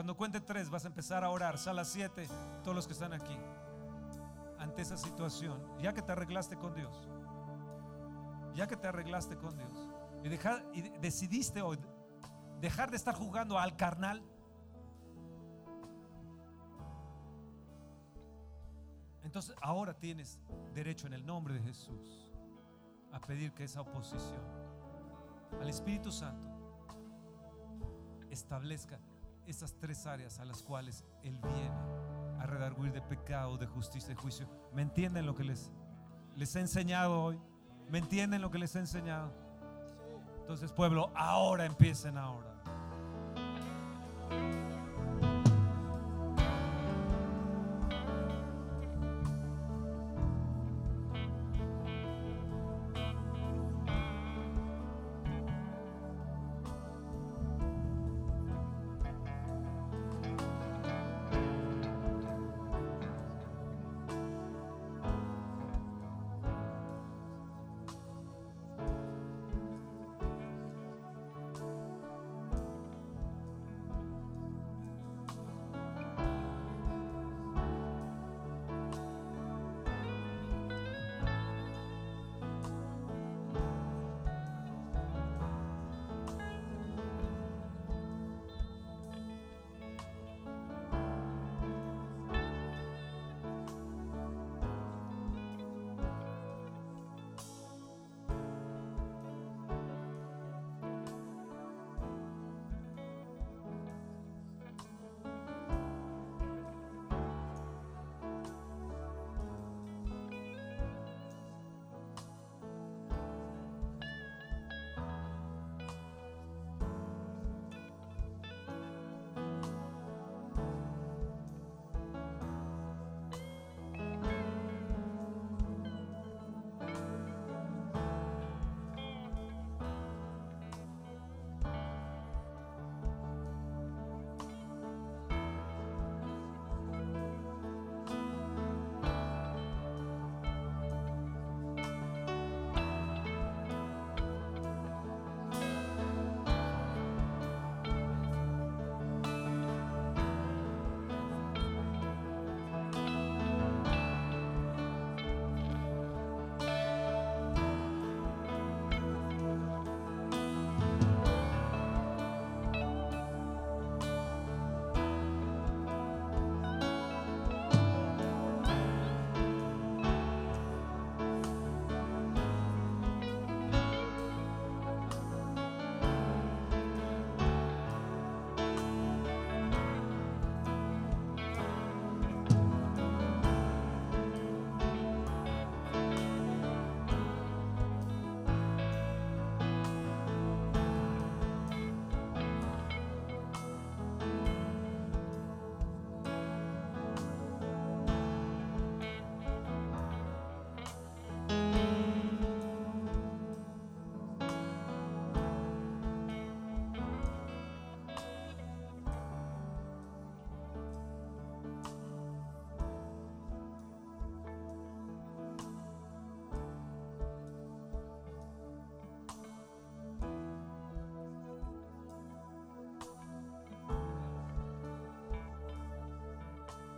Cuando cuente tres, vas a empezar a orar. Sala siete, todos los que están aquí. Ante esa situación, ya que te arreglaste con Dios, ya que te arreglaste con Dios, y, dejar, y decidiste hoy dejar de estar jugando al carnal, entonces ahora tienes derecho en el nombre de Jesús a pedir que esa oposición al Espíritu Santo establezca esas tres áreas a las cuales Él viene a redarguir de pecado, de justicia y juicio. ¿Me entienden lo que les, les he enseñado hoy? ¿Me entienden lo que les he enseñado? Entonces, pueblo, ahora empiecen ahora.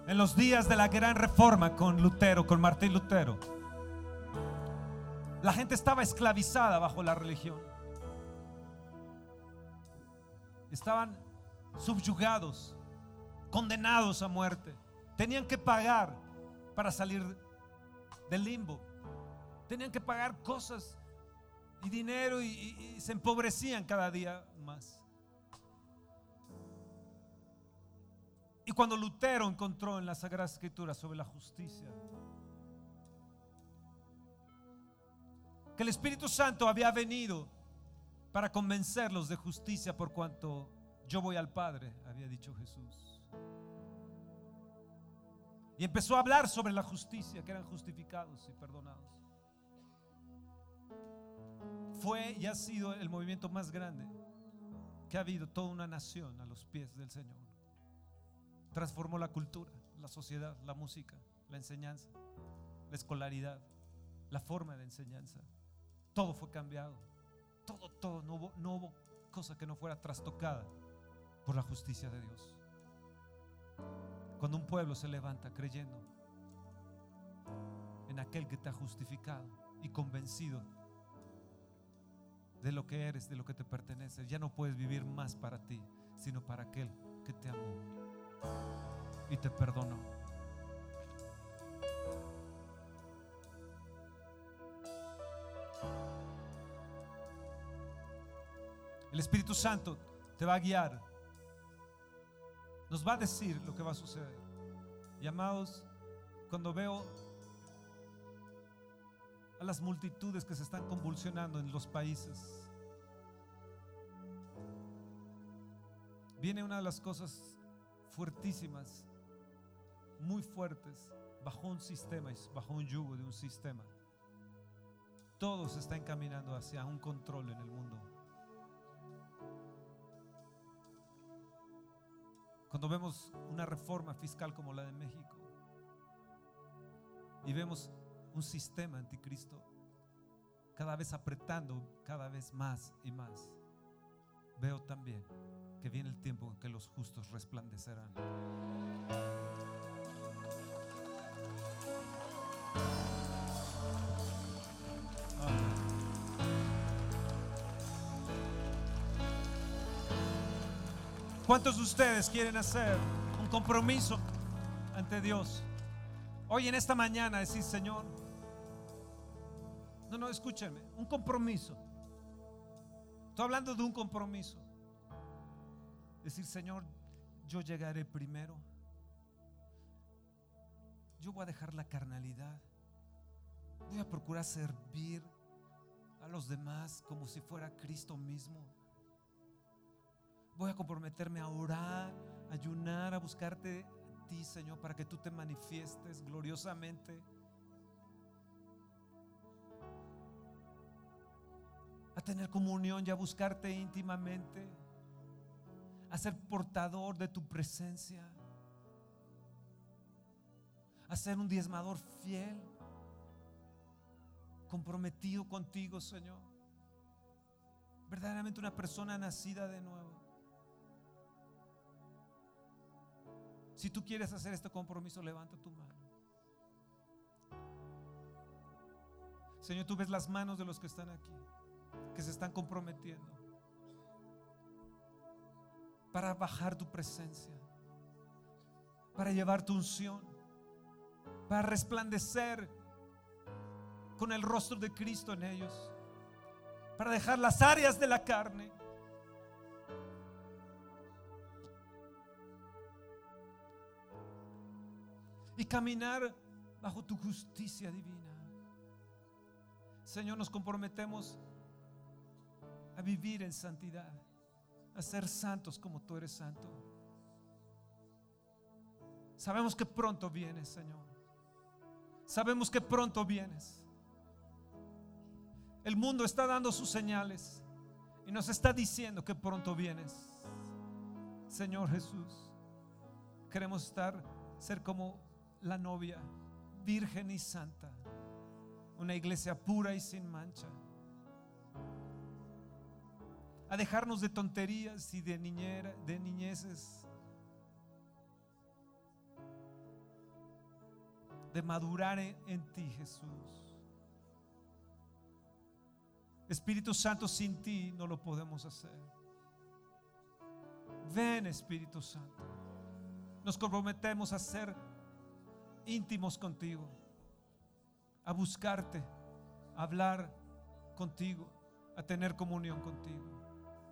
En los días de la gran reforma con Lutero, con Martín Lutero, la gente estaba esclavizada bajo la religión. Estaban subyugados, condenados a muerte. Tenían que pagar para salir del limbo. Tenían que pagar cosas y dinero y, y se empobrecían cada día cuando Lutero encontró en la Sagrada Escritura sobre la justicia, que el Espíritu Santo había venido para convencerlos de justicia por cuanto yo voy al Padre, había dicho Jesús. Y empezó a hablar sobre la justicia, que eran justificados y perdonados. Fue y ha sido el movimiento más grande que ha habido toda una nación a los pies del Señor. Transformó la cultura, la sociedad, la música, la enseñanza, la escolaridad, la forma de enseñanza. Todo fue cambiado. Todo, todo. No hubo, cosa que no fuera trastocada por la justicia de Dios. Cuando un pueblo se levanta creyendo en aquel que te ha justificado y convencido de lo que eres, de lo que te pertenece, ya no puedes vivir más para ti, sino para aquel que te amó y te perdonó. El Espíritu Santo te va a guiar. Nos va a decir lo que va a suceder. Llamados, cuando veo a las multitudes que se están convulsionando en los países, viene una de las cosas fuertísimas, muy fuertes, bajo un sistema, bajo un yugo de un sistema. Todo se está encaminando hacia un control en el mundo. Cuando vemos una reforma fiscal como la de México y vemos un sistema anticristo cada vez apretando cada vez más y más, veo también que viene el tiempo en que los justos resplandecerán. ¿Cuántos de ustedes quieren hacer un compromiso ante Dios? Hoy en esta mañana decir, Señor, no, no, escúchenme, un compromiso. Estoy hablando de un compromiso. Decir, Señor, yo llegaré primero. Yo voy a dejar la carnalidad. Voy a procurar servir a los demás como si fuera Cristo mismo. Voy a comprometerme a orar, ayunar, a buscarte a ti, Señor, para que tú te manifiestes gloriosamente. A tener comunión y a buscarte íntimamente. A ser portador de tu presencia. A ser un diezmador fiel. Comprometido contigo, Señor. Verdaderamente una persona nacida de nuevo. Si tú quieres hacer este compromiso, levanta tu mano. Señor, tú ves las manos de los que están aquí, que se están comprometiendo para bajar tu presencia, para llevar tu unción, para resplandecer con el rostro de Cristo en ellos, para dejar las áreas de la carne y caminar bajo tu justicia divina. Señor, nos comprometemos a vivir en santidad, a ser santos como tú eres santo. Sabemos que pronto vienes, Señor. Sabemos que pronto vienes. El mundo está dando sus señales y nos está diciendo que pronto vienes. Señor Jesús, queremos estar, ser como la novia, virgen y santa, una iglesia pura y sin mancha, a dejarnos de tonterías y de niñera, de niñeces, de madurar en, en ti, Jesús. Espíritu Santo, sin ti no lo podemos hacer. Ven, Espíritu Santo. Nos comprometemos a ser íntimos contigo, a buscarte, a hablar contigo, a tener comunión contigo.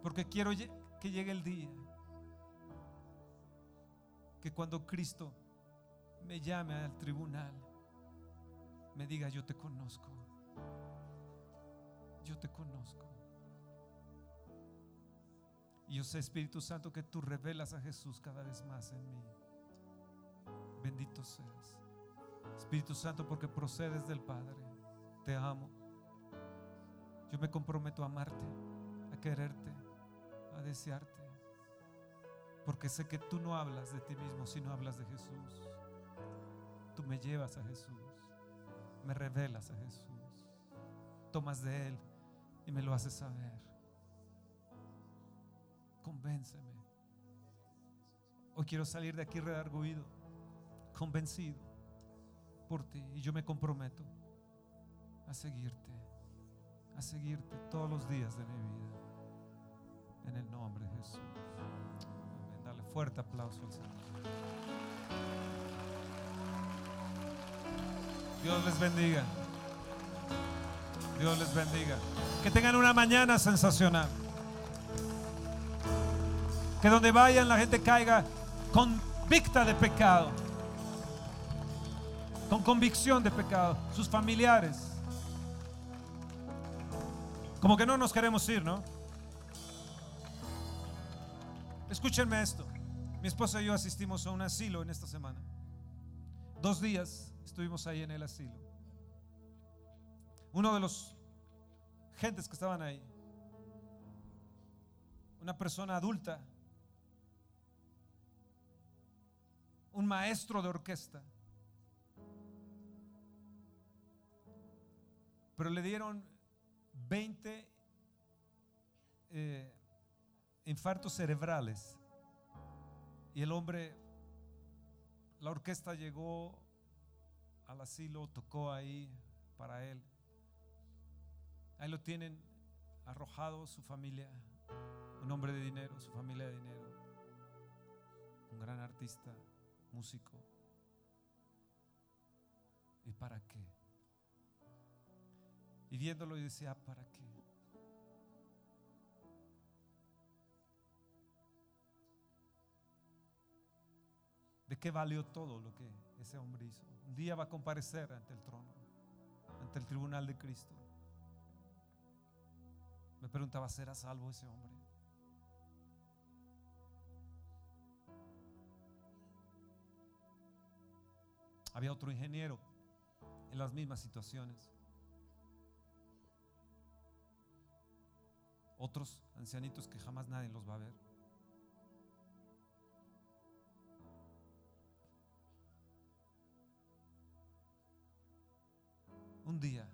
Porque quiero que llegue el día que cuando Cristo me llame al tribunal, me diga, yo te conozco, yo te conozco. Y yo sé, Espíritu Santo, que tú revelas a Jesús cada vez más en mí. Bendito seas. Espíritu Santo, porque procedes del Padre. Te amo. Yo me comprometo a amarte, a quererte, a desearte. Porque sé que tú no hablas de ti mismo, sino hablas de Jesús. Tú me llevas a Jesús. Me revelas a Jesús. Tomas de Él y me lo haces saber. Convénceme. Hoy quiero salir de aquí redarguido, convencido por ti. Y yo me comprometo a seguirte, a seguirte todos los días de mi vida. En el nombre de Jesús. Amén. Dale fuerte aplauso al Señor. Dios les bendiga. Dios les bendiga. Que tengan una mañana sensacional. Que donde vayan la gente caiga convicta de pecado. Con convicción de pecado. Sus familiares. Como que no nos queremos ir, ¿no? Escúchenme esto. Mi esposa y yo asistimos a un asilo en esta semana. Dos días estuvimos ahí en el asilo. Uno de los gentes que estaban ahí, una persona adulta, un maestro de orquesta, pero le dieron 20 eh, infartos cerebrales y el hombre, la orquesta llegó al asilo, tocó ahí para él. Ahí lo tienen arrojado su familia, un hombre de dinero, su familia de dinero, un gran artista, músico. ¿Y para qué? Y viéndolo y decía, ¿para qué? Qué valió todo lo que ese hombre hizo? Un día va a comparecer ante el trono, ante el tribunal de Cristo. Me preguntaba, ¿será salvo ese hombre? Había otro ingeniero en las mismas situaciones. Otros ancianitos que jamás nadie los va a ver. Un día,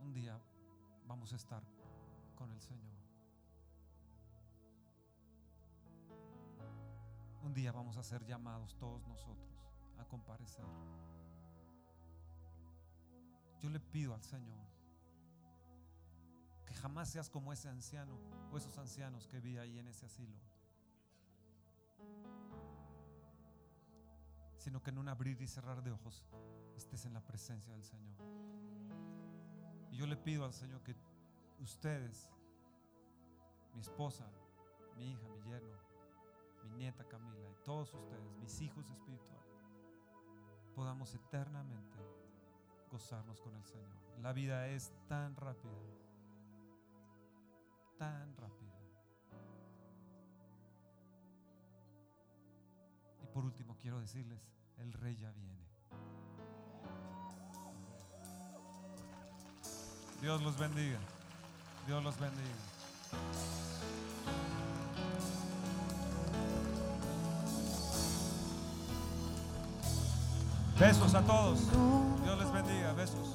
un día vamos a estar con el Señor. Un día vamos a ser llamados todos nosotros a comparecer. Yo le pido al Señor que jamás seas como ese anciano o esos ancianos que vi ahí en ese asilo, sino que en un abrir y cerrar de ojos estés en la presencia del Señor. Y yo le pido al Señor que ustedes, mi esposa, mi hija, mi yerno, mi nieta Camila y todos ustedes, mis hijos espirituales, podamos eternamente gozarnos con el Señor. La vida es tan rápida, tan rápida. Por último quiero decirles, el rey ya viene. Dios los bendiga. Dios los bendiga. Besos a todos. Dios les bendiga. Besos.